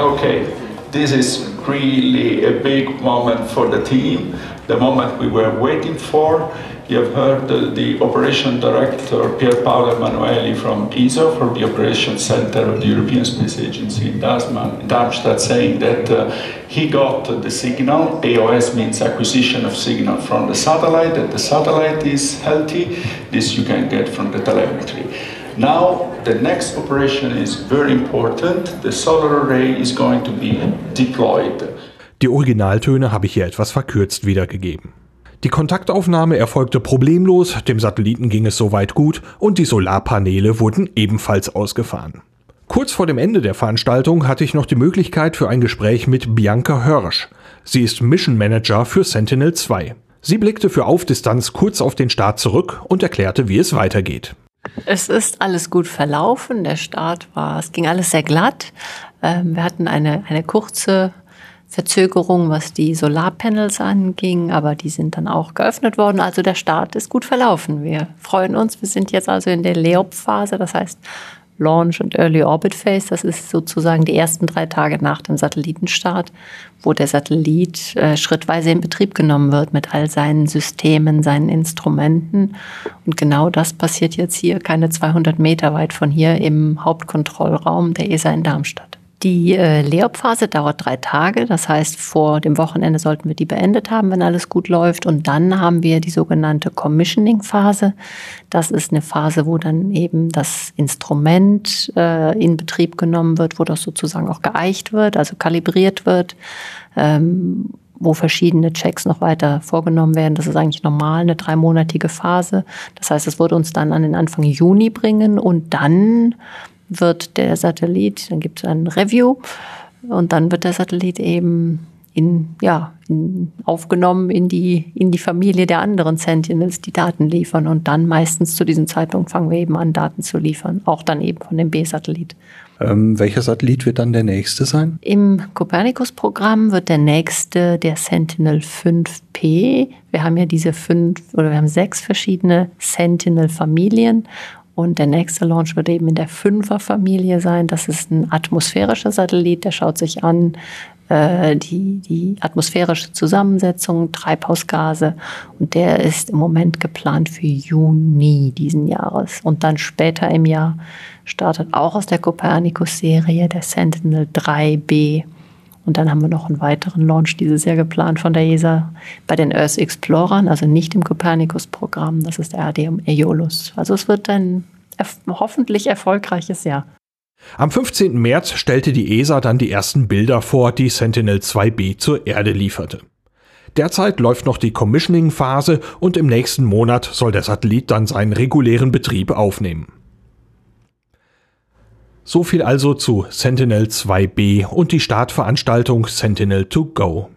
Okay, this is really a big moment for the team, the moment we were waiting for. You have heard the, the Operation Director Pier Paolo Emanueli from ESO, from the Operation Center of the European Space Agency in Darmstadt, saying that uh, he got the signal. AOS means acquisition of signal from the satellite, that the satellite is healthy. This you can get from the telemetry. Now, the next operation is very important. The solar array is going to be deployed. Die Originaltöne habe ich hier etwas verkürzt wiedergegeben. Die Kontaktaufnahme erfolgte problemlos, dem Satelliten ging es soweit gut und die Solarpaneele wurden ebenfalls ausgefahren. Kurz vor dem Ende der Veranstaltung hatte ich noch die Möglichkeit für ein Gespräch mit Bianca Hörsch. Sie ist Mission Manager für Sentinel 2. Sie blickte für Aufdistanz kurz auf den Start zurück und erklärte, wie es weitergeht. Es ist alles gut verlaufen. Der Start war, es ging alles sehr glatt. Ähm, wir hatten eine, eine kurze Verzögerung, was die Solarpanels anging, aber die sind dann auch geöffnet worden. Also der Start ist gut verlaufen. Wir freuen uns. Wir sind jetzt also in der LEOP-Phase, das heißt Launch und Early Orbit Phase. Das ist sozusagen die ersten drei Tage nach dem Satellitenstart, wo der Satellit äh, schrittweise in Betrieb genommen wird mit all seinen Systemen, seinen Instrumenten. Und genau das passiert jetzt hier, keine 200 Meter weit von hier im Hauptkontrollraum der ESA in Darmstadt. Die äh, Lehrphase dauert drei Tage. Das heißt, vor dem Wochenende sollten wir die beendet haben, wenn alles gut läuft. Und dann haben wir die sogenannte Commissioning-Phase. Das ist eine Phase, wo dann eben das Instrument äh, in Betrieb genommen wird, wo das sozusagen auch geeicht wird, also kalibriert wird. Ähm, wo verschiedene Checks noch weiter vorgenommen werden. Das ist eigentlich normal, eine dreimonatige Phase. Das heißt, es wird uns dann an den Anfang Juni bringen und dann wird der Satellit, dann gibt es ein Review und dann wird der Satellit eben in, ja, in, aufgenommen in die, in die Familie der anderen Sentinels, die Daten liefern. Und dann meistens zu diesem Zeitpunkt fangen wir eben an, Daten zu liefern, auch dann eben von dem B-Satellit. Ähm, welcher Satellit wird dann der nächste sein? Im Copernicus-Programm wird der nächste der Sentinel 5P. Wir haben ja diese fünf oder wir haben sechs verschiedene Sentinel-Familien und der nächste Launch wird eben in der Fünferfamilie sein. Das ist ein atmosphärischer Satellit, der schaut sich an äh, die, die atmosphärische Zusammensetzung, Treibhausgase. Und der ist im Moment geplant für Juni diesen Jahres. Und dann später im Jahr startet auch aus der Copernicus-Serie der Sentinel 3B. Und dann haben wir noch einen weiteren Launch dieses Jahr geplant von der ESA bei den Earth Explorern, also nicht im Copernicus-Programm. Das ist der ADM Aeolus. Also es wird ein hoffentlich erfolgreiches Jahr. Am 15. März stellte die ESA dann die ersten Bilder vor, die Sentinel 2B zur Erde lieferte. Derzeit läuft noch die Commissioning-Phase und im nächsten Monat soll der Satellit dann seinen regulären Betrieb aufnehmen. So viel also zu Sentinel 2B und die Startveranstaltung Sentinel 2 Go.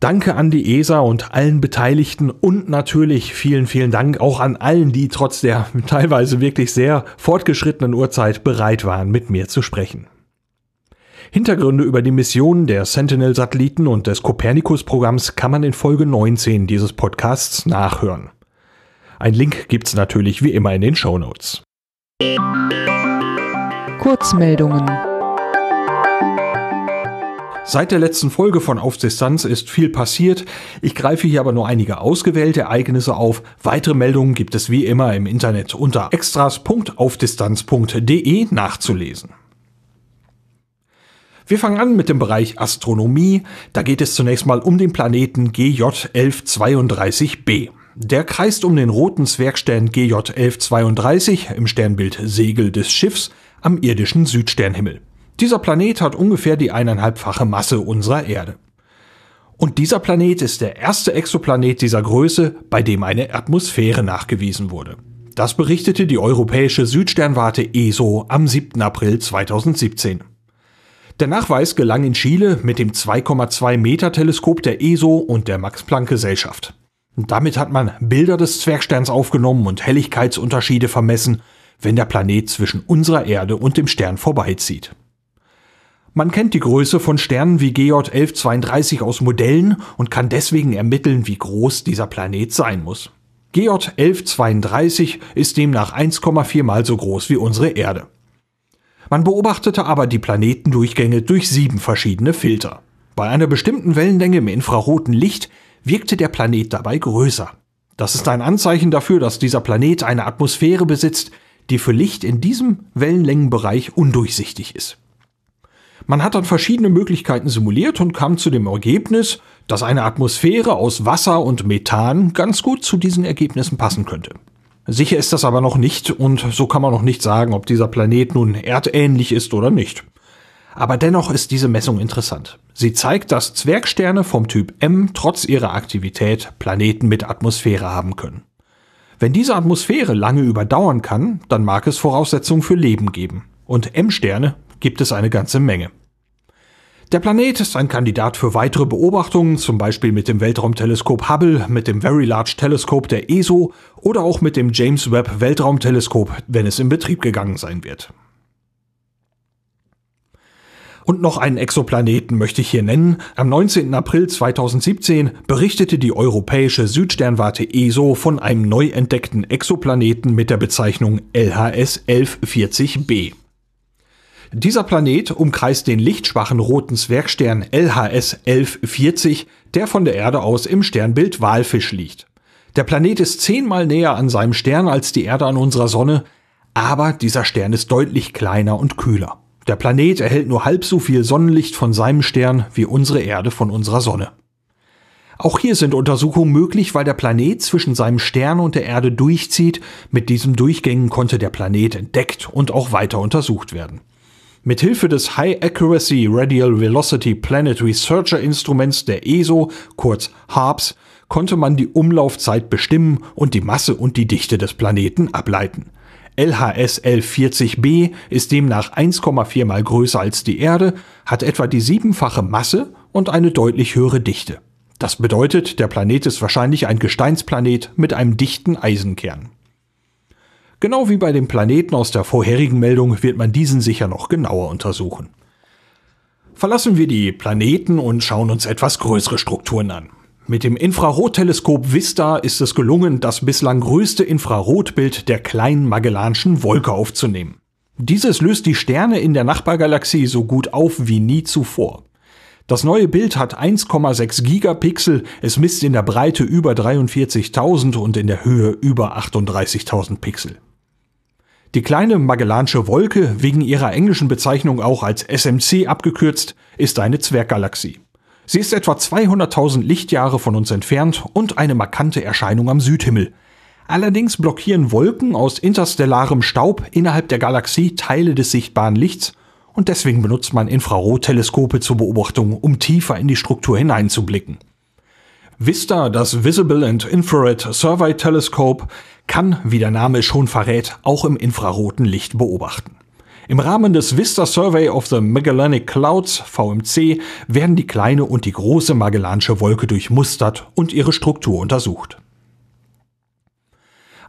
Danke an die ESA und allen Beteiligten und natürlich vielen, vielen Dank auch an allen, die trotz der teilweise wirklich sehr fortgeschrittenen Uhrzeit bereit waren, mit mir zu sprechen. Hintergründe über die Missionen der Sentinel-Satelliten und des Copernicus-Programms kann man in Folge 19 dieses Podcasts nachhören. Ein Link gibt's natürlich wie immer in den Show Notes. Kurzmeldungen. Seit der letzten Folge von Auf Distanz ist viel passiert. Ich greife hier aber nur einige ausgewählte Ereignisse auf. Weitere Meldungen gibt es wie immer im Internet unter extras.aufdistanz.de nachzulesen. Wir fangen an mit dem Bereich Astronomie. Da geht es zunächst mal um den Planeten GJ 1132b. Der kreist um den roten Zwergstern GJ 1132 im Sternbild Segel des Schiffs am irdischen Südsternhimmel. Dieser Planet hat ungefähr die eineinhalbfache Masse unserer Erde. Und dieser Planet ist der erste Exoplanet dieser Größe, bei dem eine Atmosphäre nachgewiesen wurde. Das berichtete die europäische Südsternwarte ESO am 7. April 2017. Der Nachweis gelang in Chile mit dem 2,2 Meter Teleskop der ESO und der Max-Planck-Gesellschaft. Damit hat man Bilder des Zwergsterns aufgenommen und Helligkeitsunterschiede vermessen wenn der Planet zwischen unserer Erde und dem Stern vorbeizieht. Man kennt die Größe von Sternen wie GJ 1132 aus Modellen und kann deswegen ermitteln, wie groß dieser Planet sein muss. GJ 1132 ist demnach 1,4 mal so groß wie unsere Erde. Man beobachtete aber die Planetendurchgänge durch sieben verschiedene Filter. Bei einer bestimmten Wellenlänge im infraroten Licht wirkte der Planet dabei größer. Das ist ein Anzeichen dafür, dass dieser Planet eine Atmosphäre besitzt, die für Licht in diesem Wellenlängenbereich undurchsichtig ist. Man hat dann verschiedene Möglichkeiten simuliert und kam zu dem Ergebnis, dass eine Atmosphäre aus Wasser und Methan ganz gut zu diesen Ergebnissen passen könnte. Sicher ist das aber noch nicht und so kann man noch nicht sagen, ob dieser Planet nun erdähnlich ist oder nicht. Aber dennoch ist diese Messung interessant. Sie zeigt, dass Zwergsterne vom Typ M trotz ihrer Aktivität Planeten mit Atmosphäre haben können. Wenn diese Atmosphäre lange überdauern kann, dann mag es Voraussetzungen für Leben geben. Und M-Sterne gibt es eine ganze Menge. Der Planet ist ein Kandidat für weitere Beobachtungen, zum Beispiel mit dem Weltraumteleskop Hubble, mit dem Very Large Telescope der ESO oder auch mit dem James Webb Weltraumteleskop, wenn es in Betrieb gegangen sein wird. Und noch einen Exoplaneten möchte ich hier nennen. Am 19. April 2017 berichtete die europäische Südsternwarte ESO von einem neu entdeckten Exoplaneten mit der Bezeichnung LHS 1140b. Dieser Planet umkreist den lichtschwachen roten Zwergstern LHS 1140, der von der Erde aus im Sternbild Walfisch liegt. Der Planet ist zehnmal näher an seinem Stern als die Erde an unserer Sonne, aber dieser Stern ist deutlich kleiner und kühler. Der Planet erhält nur halb so viel Sonnenlicht von seinem Stern wie unsere Erde von unserer Sonne. Auch hier sind Untersuchungen möglich, weil der Planet zwischen seinem Stern und der Erde durchzieht. Mit diesem Durchgängen konnte der Planet entdeckt und auch weiter untersucht werden. Mithilfe des High Accuracy Radial Velocity Planet Researcher Instruments der ESO, kurz HARPS, konnte man die Umlaufzeit bestimmen und die Masse und die Dichte des Planeten ableiten. LHS 1140b ist demnach 1,4 mal größer als die Erde, hat etwa die siebenfache Masse und eine deutlich höhere Dichte. Das bedeutet, der Planet ist wahrscheinlich ein Gesteinsplanet mit einem dichten Eisenkern. Genau wie bei dem Planeten aus der vorherigen Meldung wird man diesen sicher noch genauer untersuchen. Verlassen wir die Planeten und schauen uns etwas größere Strukturen an. Mit dem Infrarotteleskop Vista ist es gelungen, das bislang größte Infrarotbild der kleinen Magellanschen Wolke aufzunehmen. Dieses löst die Sterne in der Nachbargalaxie so gut auf wie nie zuvor. Das neue Bild hat 1,6 Gigapixel, es misst in der Breite über 43.000 und in der Höhe über 38.000 Pixel. Die kleine Magellansche Wolke, wegen ihrer englischen Bezeichnung auch als SMC abgekürzt, ist eine Zwerggalaxie. Sie ist etwa 200.000 Lichtjahre von uns entfernt und eine markante Erscheinung am Südhimmel. Allerdings blockieren Wolken aus interstellarem Staub innerhalb der Galaxie Teile des sichtbaren Lichts und deswegen benutzt man Infrarotteleskope zur Beobachtung, um tiefer in die Struktur hineinzublicken. VISTA, das Visible and Infrared Survey Telescope, kann, wie der Name schon verrät, auch im infraroten Licht beobachten. Im Rahmen des Vista Survey of the Magellanic Clouds VMC werden die kleine und die große Magellansche Wolke durchmustert und ihre Struktur untersucht.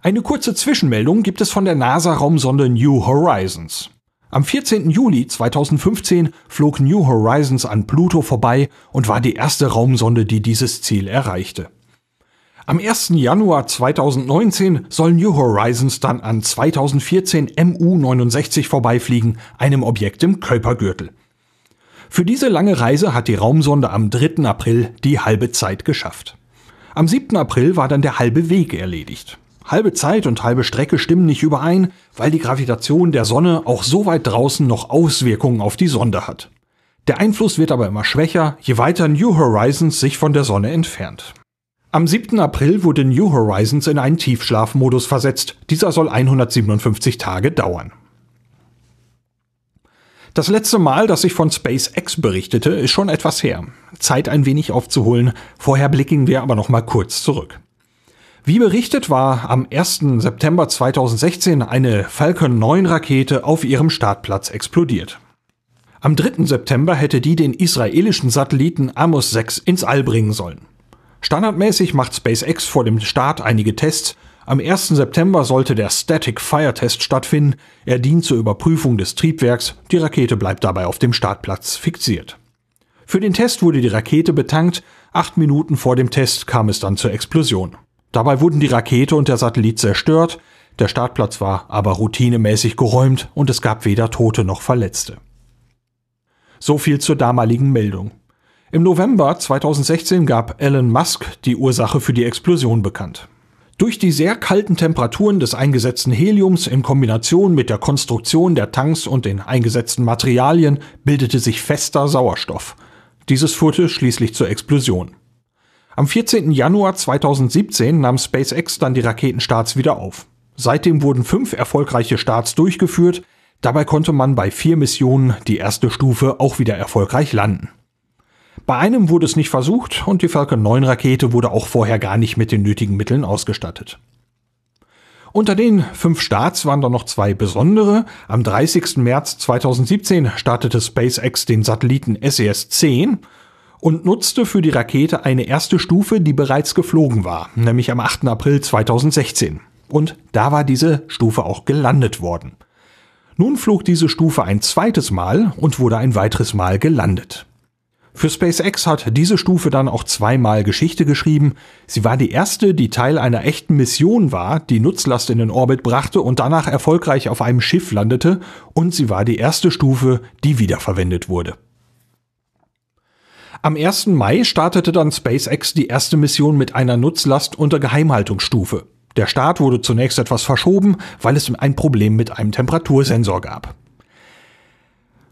Eine kurze Zwischenmeldung gibt es von der NASA-Raumsonde New Horizons. Am 14. Juli 2015 flog New Horizons an Pluto vorbei und war die erste Raumsonde, die dieses Ziel erreichte. Am 1. Januar 2019 soll New Horizons dann an 2014 MU-69 vorbeifliegen, einem Objekt im Kuipergürtel. Für diese lange Reise hat die Raumsonde am 3. April die halbe Zeit geschafft. Am 7. April war dann der halbe Weg erledigt. Halbe Zeit und halbe Strecke stimmen nicht überein, weil die Gravitation der Sonne auch so weit draußen noch Auswirkungen auf die Sonde hat. Der Einfluss wird aber immer schwächer, je weiter New Horizons sich von der Sonne entfernt. Am 7. April wurde New Horizons in einen Tiefschlafmodus versetzt. Dieser soll 157 Tage dauern. Das letzte Mal, dass ich von SpaceX berichtete, ist schon etwas her. Zeit ein wenig aufzuholen. Vorher blicken wir aber noch mal kurz zurück. Wie berichtet war am 1. September 2016 eine Falcon 9 Rakete auf ihrem Startplatz explodiert. Am 3. September hätte die den israelischen Satelliten Amos 6 ins All bringen sollen. Standardmäßig macht SpaceX vor dem Start einige Tests. Am 1. September sollte der Static Fire Test stattfinden. Er dient zur Überprüfung des Triebwerks. Die Rakete bleibt dabei auf dem Startplatz fixiert. Für den Test wurde die Rakete betankt. Acht Minuten vor dem Test kam es dann zur Explosion. Dabei wurden die Rakete und der Satellit zerstört. Der Startplatz war aber routinemäßig geräumt und es gab weder Tote noch Verletzte. So viel zur damaligen Meldung. Im November 2016 gab Elon Musk die Ursache für die Explosion bekannt. Durch die sehr kalten Temperaturen des eingesetzten Heliums in Kombination mit der Konstruktion der Tanks und den eingesetzten Materialien bildete sich fester Sauerstoff. Dieses führte schließlich zur Explosion. Am 14. Januar 2017 nahm SpaceX dann die Raketenstarts wieder auf. Seitdem wurden fünf erfolgreiche Starts durchgeführt. Dabei konnte man bei vier Missionen die erste Stufe auch wieder erfolgreich landen. Bei einem wurde es nicht versucht und die Falcon 9 Rakete wurde auch vorher gar nicht mit den nötigen Mitteln ausgestattet. Unter den fünf Starts waren da noch zwei besondere. Am 30. März 2017 startete SpaceX den Satelliten SES-10 und nutzte für die Rakete eine erste Stufe, die bereits geflogen war, nämlich am 8. April 2016. Und da war diese Stufe auch gelandet worden. Nun flog diese Stufe ein zweites Mal und wurde ein weiteres Mal gelandet. Für SpaceX hat diese Stufe dann auch zweimal Geschichte geschrieben. Sie war die erste, die Teil einer echten Mission war, die Nutzlast in den Orbit brachte und danach erfolgreich auf einem Schiff landete, und sie war die erste Stufe, die wiederverwendet wurde. Am 1. Mai startete dann SpaceX die erste Mission mit einer Nutzlast unter Geheimhaltungsstufe. Der Start wurde zunächst etwas verschoben, weil es ein Problem mit einem Temperatursensor gab.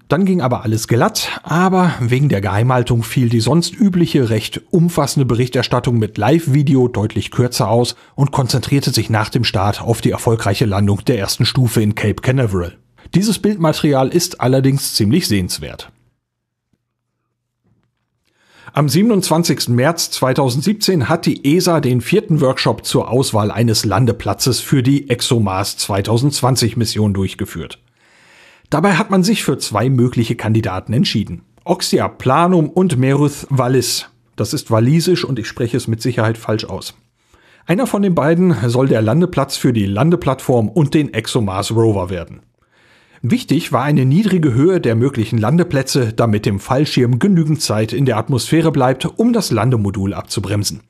Dann ging aber alles glatt, aber wegen der Geheimhaltung fiel die sonst übliche, recht umfassende Berichterstattung mit Live-Video deutlich kürzer aus und konzentrierte sich nach dem Start auf die erfolgreiche Landung der ersten Stufe in Cape Canaveral. Dieses Bildmaterial ist allerdings ziemlich sehenswert. Am 27. März 2017 hat die ESA den vierten Workshop zur Auswahl eines Landeplatzes für die ExoMars 2020 Mission durchgeführt. Dabei hat man sich für zwei mögliche Kandidaten entschieden. Oxia Planum und Meruth Wallis. Das ist walisisch und ich spreche es mit Sicherheit falsch aus. Einer von den beiden soll der Landeplatz für die Landeplattform und den ExoMars Rover werden. Wichtig war eine niedrige Höhe der möglichen Landeplätze, damit dem Fallschirm genügend Zeit in der Atmosphäre bleibt, um das Landemodul abzubremsen.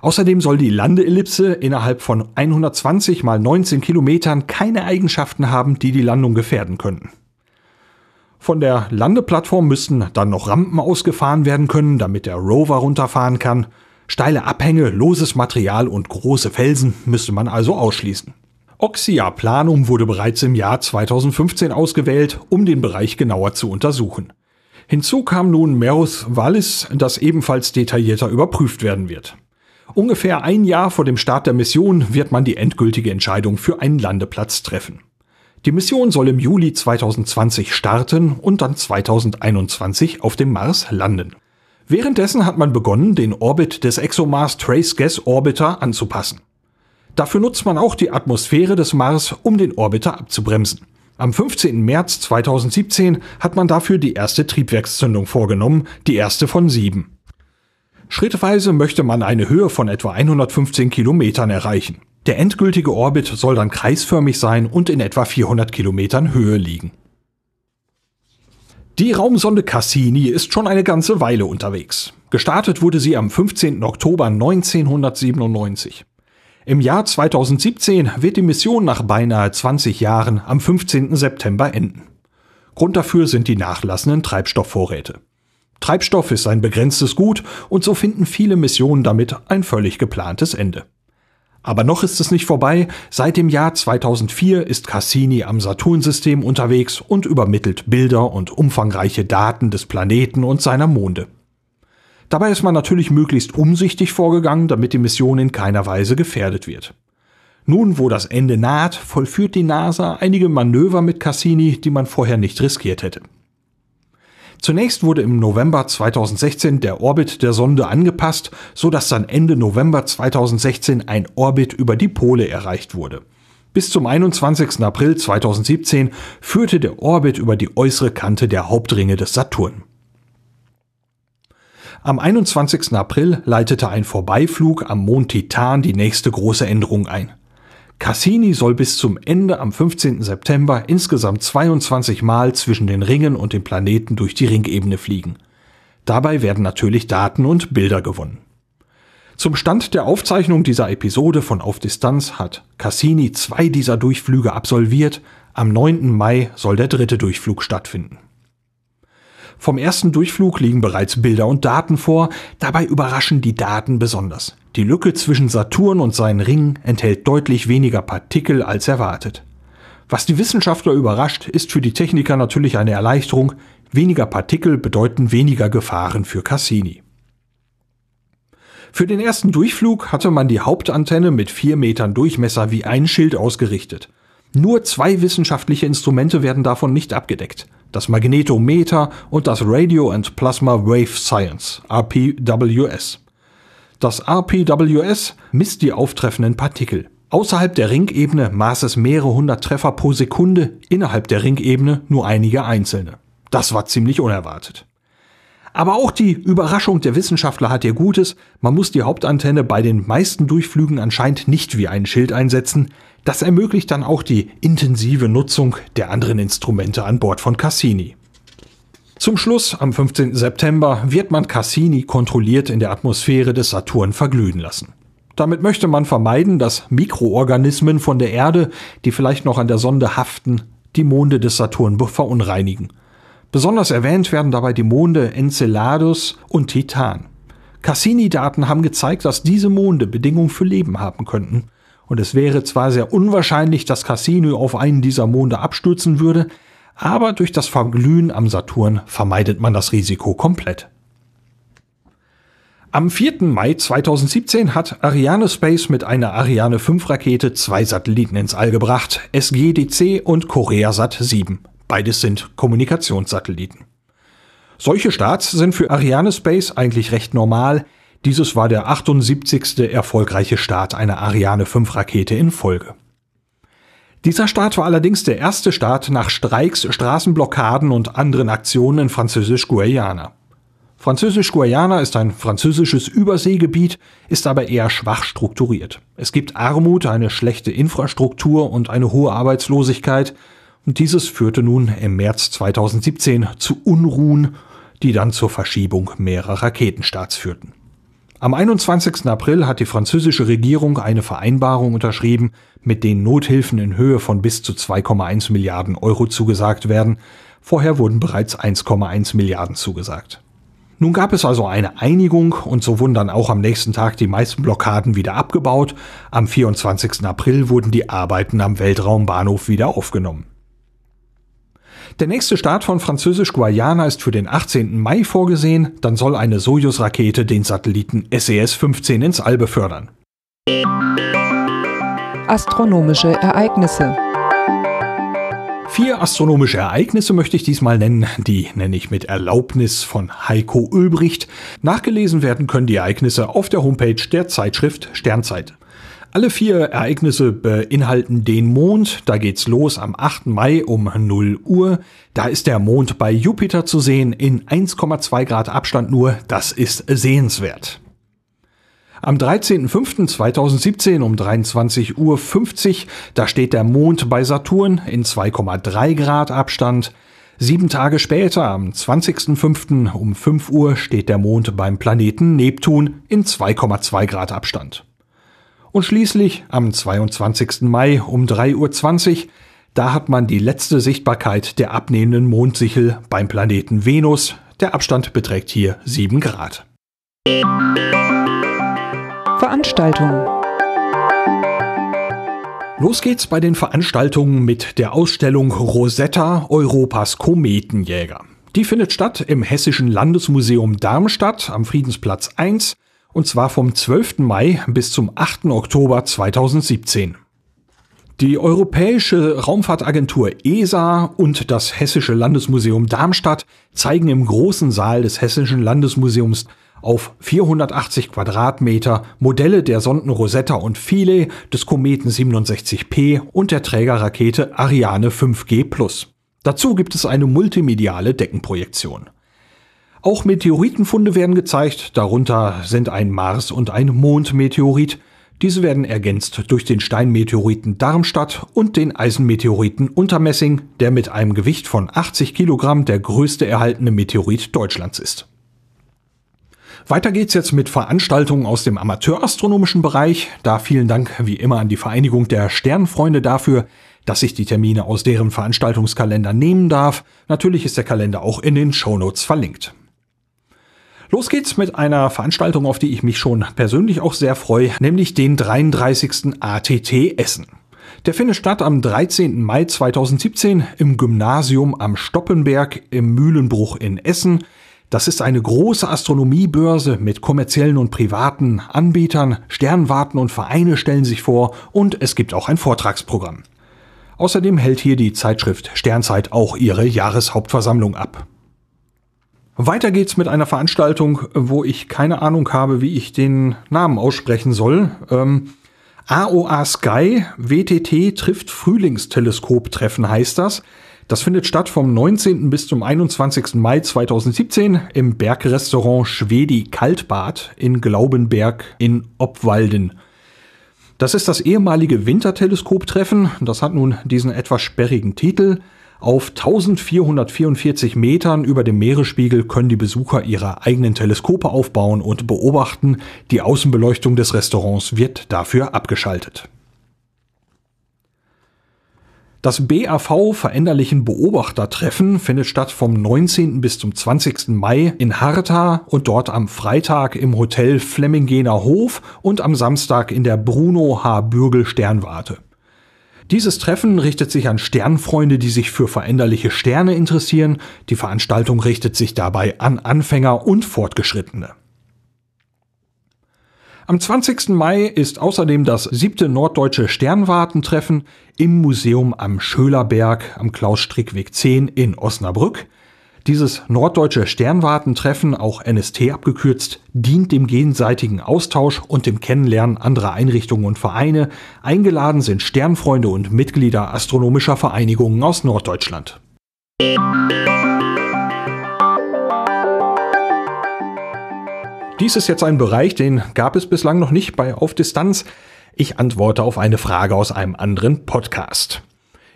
Außerdem soll die Landeellipse innerhalb von 120 mal 19 Kilometern keine Eigenschaften haben, die die Landung gefährden könnten. Von der Landeplattform müssten dann noch Rampen ausgefahren werden können, damit der Rover runterfahren kann. Steile Abhänge, loses Material und große Felsen müsste man also ausschließen. Oxia Planum wurde bereits im Jahr 2015 ausgewählt, um den Bereich genauer zu untersuchen. Hinzu kam nun Merus Wallis, das ebenfalls detaillierter überprüft werden wird. Ungefähr ein Jahr vor dem Start der Mission wird man die endgültige Entscheidung für einen Landeplatz treffen. Die Mission soll im Juli 2020 starten und dann 2021 auf dem Mars landen. Währenddessen hat man begonnen, den Orbit des ExoMars Trace Gas Orbiter anzupassen. Dafür nutzt man auch die Atmosphäre des Mars, um den Orbiter abzubremsen. Am 15. März 2017 hat man dafür die erste Triebwerkszündung vorgenommen, die erste von sieben. Schrittweise möchte man eine Höhe von etwa 115 Kilometern erreichen. Der endgültige Orbit soll dann kreisförmig sein und in etwa 400 Kilometern Höhe liegen. Die Raumsonde Cassini ist schon eine ganze Weile unterwegs. Gestartet wurde sie am 15. Oktober 1997. Im Jahr 2017 wird die Mission nach beinahe 20 Jahren am 15. September enden. Grund dafür sind die nachlassenden Treibstoffvorräte. Treibstoff ist ein begrenztes Gut und so finden viele Missionen damit ein völlig geplantes Ende. Aber noch ist es nicht vorbei. Seit dem Jahr 2004 ist Cassini am Saturnsystem unterwegs und übermittelt Bilder und umfangreiche Daten des Planeten und seiner Monde. Dabei ist man natürlich möglichst umsichtig vorgegangen, damit die Mission in keiner Weise gefährdet wird. Nun, wo das Ende naht, vollführt die NASA einige Manöver mit Cassini, die man vorher nicht riskiert hätte. Zunächst wurde im November 2016 der Orbit der Sonde angepasst, so dass dann Ende November 2016 ein Orbit über die Pole erreicht wurde. Bis zum 21. April 2017 führte der Orbit über die äußere Kante der Hauptringe des Saturn. Am 21. April leitete ein Vorbeiflug am Mond Titan die nächste große Änderung ein. Cassini soll bis zum Ende am 15. September insgesamt 22 Mal zwischen den Ringen und dem Planeten durch die Ringebene fliegen. Dabei werden natürlich Daten und Bilder gewonnen. Zum Stand der Aufzeichnung dieser Episode von Auf Distanz hat Cassini zwei dieser Durchflüge absolviert. Am 9. Mai soll der dritte Durchflug stattfinden. Vom ersten Durchflug liegen bereits Bilder und Daten vor, dabei überraschen die Daten besonders. Die Lücke zwischen Saturn und seinen Ringen enthält deutlich weniger Partikel als erwartet. Was die Wissenschaftler überrascht, ist für die Techniker natürlich eine Erleichterung. Weniger Partikel bedeuten weniger Gefahren für Cassini. Für den ersten Durchflug hatte man die Hauptantenne mit vier Metern Durchmesser wie ein Schild ausgerichtet. Nur zwei wissenschaftliche Instrumente werden davon nicht abgedeckt das Magnetometer und das Radio and Plasma Wave Science, RPWS. Das RPWS misst die auftreffenden Partikel. Außerhalb der Ringebene maß es mehrere hundert Treffer pro Sekunde, innerhalb der Ringebene nur einige einzelne. Das war ziemlich unerwartet. Aber auch die Überraschung der Wissenschaftler hat ihr Gutes. Man muss die Hauptantenne bei den meisten Durchflügen anscheinend nicht wie ein Schild einsetzen. Das ermöglicht dann auch die intensive Nutzung der anderen Instrumente an Bord von Cassini. Zum Schluss, am 15. September, wird man Cassini kontrolliert in der Atmosphäre des Saturn verglühen lassen. Damit möchte man vermeiden, dass Mikroorganismen von der Erde, die vielleicht noch an der Sonde haften, die Monde des Saturn verunreinigen. Besonders erwähnt werden dabei die Monde Enceladus und Titan. Cassini-Daten haben gezeigt, dass diese Monde Bedingungen für Leben haben könnten. Und es wäre zwar sehr unwahrscheinlich, dass Cassini auf einen dieser Monde abstürzen würde, aber durch das Verglühen am Saturn vermeidet man das Risiko komplett. Am 4. Mai 2017 hat Ariane Space mit einer Ariane 5 Rakete zwei Satelliten ins All gebracht, SGDC und Koreasat 7. Beides sind Kommunikationssatelliten. Solche Starts sind für Ariane Space eigentlich recht normal. Dieses war der 78. erfolgreiche Start einer Ariane 5 Rakete in Folge. Dieser Start war allerdings der erste Start nach Streiks, Straßenblockaden und anderen Aktionen in Französisch-Guayana. Französisch-Guayana ist ein französisches Überseegebiet, ist aber eher schwach strukturiert. Es gibt Armut, eine schlechte Infrastruktur und eine hohe Arbeitslosigkeit, und dieses führte nun im März 2017 zu Unruhen, die dann zur Verschiebung mehrerer Raketenstarts führten. Am 21. April hat die französische Regierung eine Vereinbarung unterschrieben, mit denen Nothilfen in Höhe von bis zu 2,1 Milliarden Euro zugesagt werden. Vorher wurden bereits 1,1 Milliarden zugesagt. Nun gab es also eine Einigung und so wurden dann auch am nächsten Tag die meisten Blockaden wieder abgebaut. Am 24. April wurden die Arbeiten am Weltraumbahnhof wieder aufgenommen. Der nächste Start von Französisch-Guayana ist für den 18. Mai vorgesehen, dann soll eine Sojus-Rakete den Satelliten SES-15 ins All befördern. Astronomische Ereignisse Vier astronomische Ereignisse möchte ich diesmal nennen. Die nenne ich mit Erlaubnis von Heiko Ulbricht. Nachgelesen werden können die Ereignisse auf der Homepage der Zeitschrift Sternzeit. Alle vier Ereignisse beinhalten den Mond. Da geht's los am 8. Mai um 0 Uhr. Da ist der Mond bei Jupiter zu sehen in 1,2 Grad Abstand nur. Das ist sehenswert. Am 13.05.2017 um 23.50 Uhr, da steht der Mond bei Saturn in 2,3 Grad Abstand. Sieben Tage später, am 20.05. um 5 Uhr, steht der Mond beim Planeten Neptun in 2,2 Grad Abstand. Und schließlich am 22. Mai um 3.20 Uhr, da hat man die letzte Sichtbarkeit der abnehmenden Mondsichel beim Planeten Venus. Der Abstand beträgt hier 7 Grad. Veranstaltungen Los geht's bei den Veranstaltungen mit der Ausstellung Rosetta Europas Kometenjäger. Die findet statt im Hessischen Landesmuseum Darmstadt am Friedensplatz 1 und zwar vom 12. Mai bis zum 8. Oktober 2017. Die Europäische Raumfahrtagentur ESA und das Hessische Landesmuseum Darmstadt zeigen im großen Saal des Hessischen Landesmuseums auf 480 Quadratmeter Modelle der Sonden Rosetta und Philae, des Kometen 67P und der Trägerrakete Ariane 5G+. Dazu gibt es eine multimediale Deckenprojektion. Auch Meteoritenfunde werden gezeigt, darunter sind ein Mars- und ein Mondmeteorit. Diese werden ergänzt durch den Steinmeteoriten Darmstadt und den Eisenmeteoriten Untermessing, der mit einem Gewicht von 80 Kilogramm der größte erhaltene Meteorit Deutschlands ist. Weiter geht's jetzt mit Veranstaltungen aus dem amateurastronomischen Bereich. Da vielen Dank wie immer an die Vereinigung der Sternfreunde dafür, dass ich die Termine aus deren Veranstaltungskalender nehmen darf. Natürlich ist der Kalender auch in den Shownotes verlinkt. Los geht's mit einer Veranstaltung, auf die ich mich schon persönlich auch sehr freue, nämlich den 33. ATT Essen. Der findet statt am 13. Mai 2017 im Gymnasium am Stoppenberg im Mühlenbruch in Essen. Das ist eine große Astronomiebörse mit kommerziellen und privaten Anbietern, Sternwarten und Vereine stellen sich vor und es gibt auch ein Vortragsprogramm. Außerdem hält hier die Zeitschrift Sternzeit auch ihre Jahreshauptversammlung ab. Weiter geht's mit einer Veranstaltung, wo ich keine Ahnung habe, wie ich den Namen aussprechen soll. Ähm, AOA Sky WTT trifft Frühlingsteleskoptreffen heißt das. Das findet statt vom 19. bis zum 21. Mai 2017 im Bergrestaurant Schwedi Kaltbad in Glaubenberg in Obwalden. Das ist das ehemalige Winterteleskoptreffen. Das hat nun diesen etwas sperrigen Titel. Auf 1444 Metern über dem Meeresspiegel können die Besucher ihre eigenen Teleskope aufbauen und beobachten. Die Außenbeleuchtung des Restaurants wird dafür abgeschaltet. Das BAV Veränderlichen Beobachtertreffen findet statt vom 19. bis zum 20. Mai in Harta und dort am Freitag im Hotel Flemmingener Hof und am Samstag in der Bruno H. Bürgel Sternwarte. Dieses Treffen richtet sich an Sternfreunde, die sich für veränderliche Sterne interessieren. Die Veranstaltung richtet sich dabei an Anfänger und Fortgeschrittene. Am 20. Mai ist außerdem das siebte norddeutsche Sternwartentreffen im Museum am Schölerberg am Klaus-Strickweg 10 in Osnabrück. Dieses norddeutsche Sternwartentreffen, auch NST abgekürzt, dient dem gegenseitigen Austausch und dem Kennenlernen anderer Einrichtungen und Vereine. Eingeladen sind Sternfreunde und Mitglieder astronomischer Vereinigungen aus Norddeutschland. Dies ist jetzt ein Bereich, den gab es bislang noch nicht bei Auf Distanz. Ich antworte auf eine Frage aus einem anderen Podcast.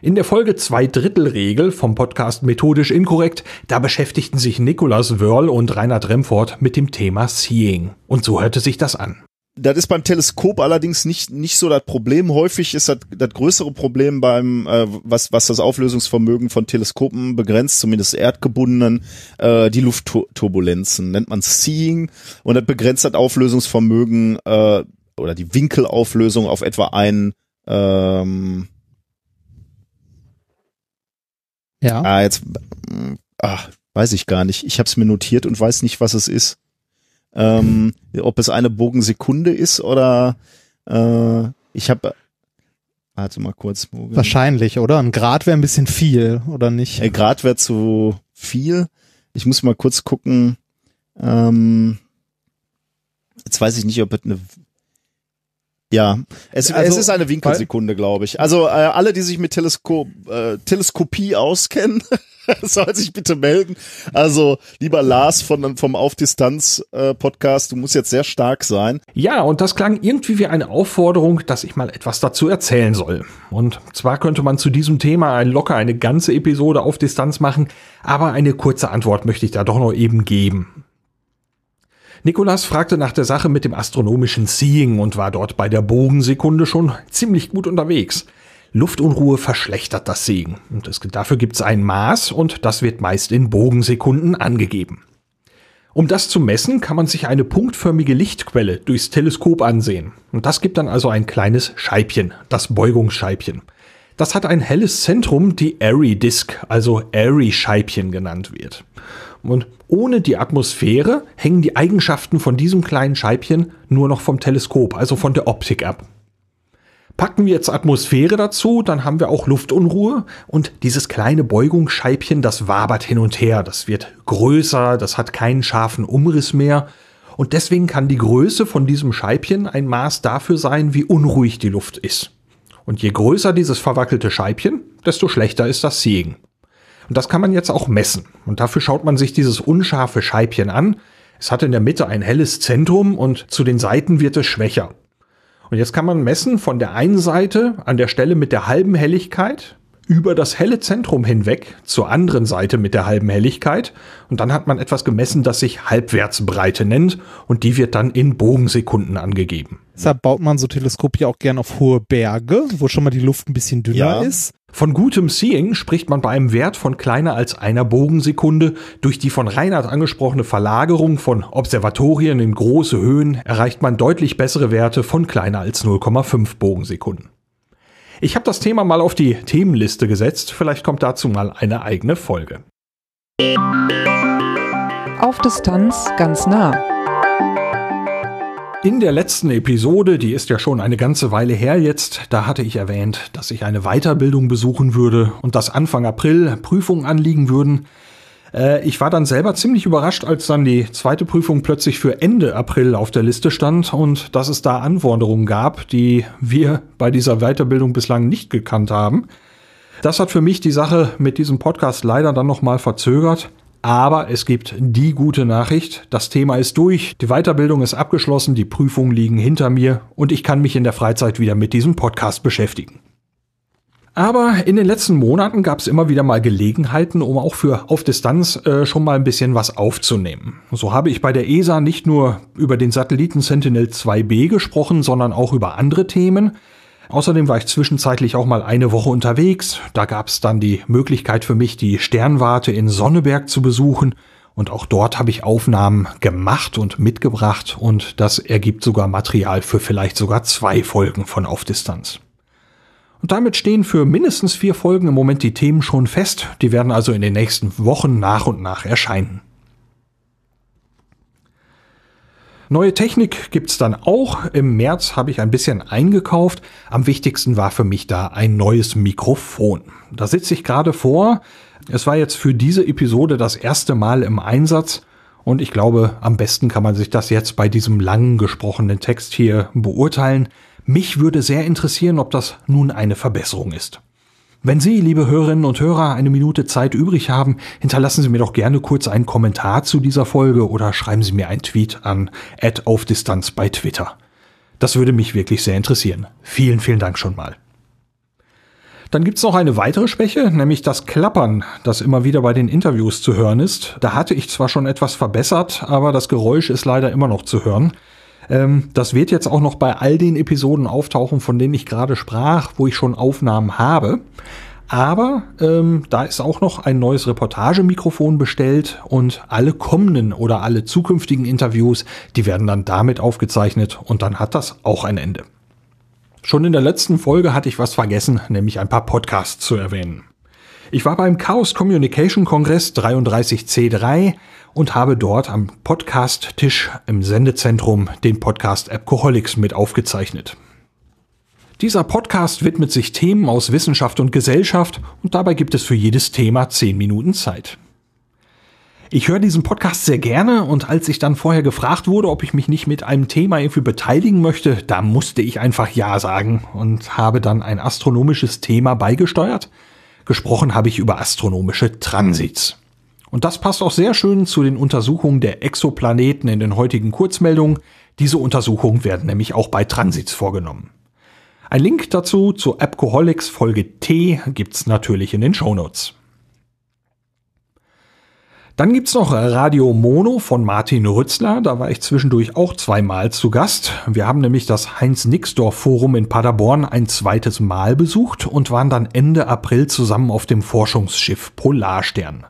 In der Folge Zwei Drittel Regel vom Podcast Methodisch Inkorrekt, da beschäftigten sich Nicolas Wörl und Reinhard Remford mit dem Thema Seeing. Und so hörte sich das an. Das ist beim Teleskop allerdings nicht, nicht so das Problem. Häufig ist das, das größere Problem beim, äh, was, was das Auflösungsvermögen von Teleskopen begrenzt, zumindest erdgebundenen, äh, die Luftturbulenzen, nennt man Seeing. Und das begrenzt das Auflösungsvermögen äh, oder die Winkelauflösung auf etwa ein ähm, ja. Ah, jetzt ah, weiß ich gar nicht. Ich habe es mir notiert und weiß nicht, was es ist. Ähm, ob es eine Bogensekunde ist oder äh, ich habe Warte mal kurz. Bogen. Wahrscheinlich, oder? Ein Grad wäre ein bisschen viel, oder nicht? Ein Grad wäre zu viel. Ich muss mal kurz gucken. Ähm, jetzt weiß ich nicht, ob es eine ja, es, also, es ist eine Winkelsekunde, glaube ich. Also äh, alle, die sich mit Teleskop, äh, Teleskopie auskennen, soll sich bitte melden. Also lieber Lars von, vom Auf Distanz äh, Podcast, du musst jetzt sehr stark sein. Ja, und das klang irgendwie wie eine Aufforderung, dass ich mal etwas dazu erzählen soll. Und zwar könnte man zu diesem Thema locker eine ganze Episode auf Distanz machen, aber eine kurze Antwort möchte ich da doch noch eben geben. Nikolas fragte nach der Sache mit dem astronomischen Seeing und war dort bei der Bogensekunde schon ziemlich gut unterwegs. Luftunruhe verschlechtert das Seeing und es, dafür gibt es ein Maß und das wird meist in Bogensekunden angegeben. Um das zu messen, kann man sich eine punktförmige Lichtquelle durchs Teleskop ansehen. Und das gibt dann also ein kleines Scheibchen, das Beugungsscheibchen. Das hat ein helles Zentrum, die Airy Disk, also Airy Scheibchen genannt wird. Und ohne die Atmosphäre hängen die Eigenschaften von diesem kleinen Scheibchen nur noch vom Teleskop, also von der Optik ab. Packen wir jetzt Atmosphäre dazu, dann haben wir auch Luftunruhe und dieses kleine Beugungsscheibchen, das wabert hin und her, das wird größer, das hat keinen scharfen Umriss mehr und deswegen kann die Größe von diesem Scheibchen ein Maß dafür sein, wie unruhig die Luft ist. Und je größer dieses verwackelte Scheibchen, desto schlechter ist das Segen. Und das kann man jetzt auch messen. Und dafür schaut man sich dieses unscharfe Scheibchen an. Es hat in der Mitte ein helles Zentrum und zu den Seiten wird es schwächer. Und jetzt kann man messen von der einen Seite an der Stelle mit der halben Helligkeit über das helle Zentrum hinweg zur anderen Seite mit der halben Helligkeit und dann hat man etwas gemessen, das sich Halbwertsbreite nennt und die wird dann in Bogensekunden angegeben. Deshalb baut man so Teleskope ja auch gern auf hohe Berge, wo schon mal die Luft ein bisschen dünner ja. ist. Von gutem Seeing spricht man bei einem Wert von kleiner als einer Bogensekunde. Durch die von Reinhard angesprochene Verlagerung von Observatorien in große Höhen erreicht man deutlich bessere Werte von kleiner als 0,5 Bogensekunden. Ich habe das Thema mal auf die Themenliste gesetzt, vielleicht kommt dazu mal eine eigene Folge. Auf Distanz ganz nah. In der letzten Episode, die ist ja schon eine ganze Weile her jetzt, da hatte ich erwähnt, dass ich eine Weiterbildung besuchen würde und dass Anfang April Prüfungen anliegen würden. Äh, ich war dann selber ziemlich überrascht, als dann die zweite Prüfung plötzlich für Ende April auf der Liste stand und dass es da Anforderungen gab, die wir bei dieser Weiterbildung bislang nicht gekannt haben. Das hat für mich die Sache mit diesem Podcast leider dann nochmal verzögert. Aber es gibt die gute Nachricht. Das Thema ist durch. Die Weiterbildung ist abgeschlossen. Die Prüfungen liegen hinter mir und ich kann mich in der Freizeit wieder mit diesem Podcast beschäftigen. Aber in den letzten Monaten gab es immer wieder mal Gelegenheiten, um auch für auf Distanz äh, schon mal ein bisschen was aufzunehmen. So habe ich bei der ESA nicht nur über den Satelliten Sentinel 2B gesprochen, sondern auch über andere Themen. Außerdem war ich zwischenzeitlich auch mal eine Woche unterwegs. Da gab es dann die Möglichkeit für mich, die Sternwarte in Sonneberg zu besuchen. Und auch dort habe ich Aufnahmen gemacht und mitgebracht und das ergibt sogar Material für vielleicht sogar zwei Folgen von Auf Distanz. Und damit stehen für mindestens vier Folgen im Moment die Themen schon fest. Die werden also in den nächsten Wochen nach und nach erscheinen. Neue Technik gibt's dann auch. Im März habe ich ein bisschen eingekauft. Am wichtigsten war für mich da ein neues Mikrofon. Da sitze ich gerade vor. Es war jetzt für diese Episode das erste Mal im Einsatz. Und ich glaube, am besten kann man sich das jetzt bei diesem langen gesprochenen Text hier beurteilen. Mich würde sehr interessieren, ob das nun eine Verbesserung ist. Wenn Sie, liebe Hörerinnen und Hörer, eine Minute Zeit übrig haben, hinterlassen Sie mir doch gerne kurz einen Kommentar zu dieser Folge oder schreiben Sie mir einen Tweet an auf Distanz bei Twitter. Das würde mich wirklich sehr interessieren. Vielen, vielen Dank schon mal. Dann gibt's noch eine weitere Schwäche, nämlich das Klappern, das immer wieder bei den Interviews zu hören ist. Da hatte ich zwar schon etwas verbessert, aber das Geräusch ist leider immer noch zu hören. Ähm, das wird jetzt auch noch bei all den Episoden auftauchen, von denen ich gerade sprach, wo ich schon Aufnahmen habe. Aber ähm, da ist auch noch ein neues Reportagemikrofon bestellt und alle kommenden oder alle zukünftigen Interviews, die werden dann damit aufgezeichnet und dann hat das auch ein Ende. Schon in der letzten Folge hatte ich was vergessen, nämlich ein paar Podcasts zu erwähnen. Ich war beim Chaos Communication Kongress 33C3 und habe dort am Podcast-Tisch im Sendezentrum den Podcast Appcoholics mit aufgezeichnet. Dieser Podcast widmet sich Themen aus Wissenschaft und Gesellschaft und dabei gibt es für jedes Thema 10 Minuten Zeit. Ich höre diesen Podcast sehr gerne und als ich dann vorher gefragt wurde, ob ich mich nicht mit einem Thema irgendwie beteiligen möchte, da musste ich einfach Ja sagen und habe dann ein astronomisches Thema beigesteuert. Gesprochen habe ich über astronomische Transits. Und das passt auch sehr schön zu den Untersuchungen der Exoplaneten in den heutigen Kurzmeldungen. Diese Untersuchungen werden nämlich auch bei Transits vorgenommen. Ein Link dazu zu Appcoholics Folge T gibt's natürlich in den Show Notes. Dann gibt's noch Radio Mono von Martin Rützler. Da war ich zwischendurch auch zweimal zu Gast. Wir haben nämlich das Heinz-Nixdorf-Forum in Paderborn ein zweites Mal besucht und waren dann Ende April zusammen auf dem Forschungsschiff Polarstern.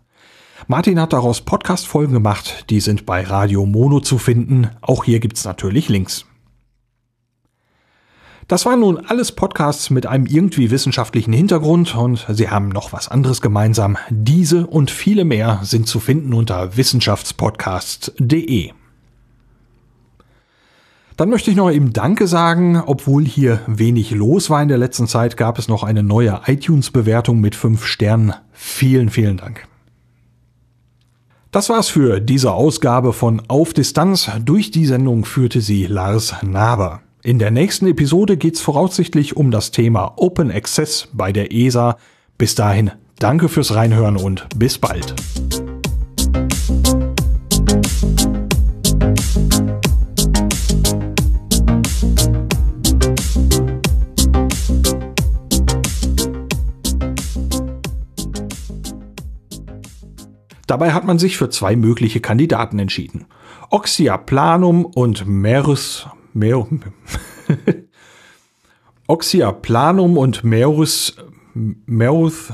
Martin hat daraus Podcast-Folgen gemacht, die sind bei Radio Mono zu finden. Auch hier gibt's natürlich Links. Das waren nun alles Podcasts mit einem irgendwie wissenschaftlichen Hintergrund und sie haben noch was anderes gemeinsam. Diese und viele mehr sind zu finden unter wissenschaftspodcasts.de. Dann möchte ich noch eben Danke sagen. Obwohl hier wenig los war in der letzten Zeit, gab es noch eine neue iTunes-Bewertung mit 5 Sternen. Vielen, vielen Dank. Das war's für diese Ausgabe von Auf Distanz. Durch die Sendung führte sie Lars Naber. In der nächsten Episode geht's voraussichtlich um das Thema Open Access bei der ESA. Bis dahin, danke fürs Reinhören und bis bald. Dabei hat man sich für zwei mögliche Kandidaten entschieden. Oxyaplanum und Merus, Mer, Oxyaplanum und Merus, Merus,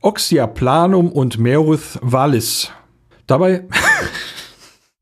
Oxyaplanum und Merus vallis. Dabei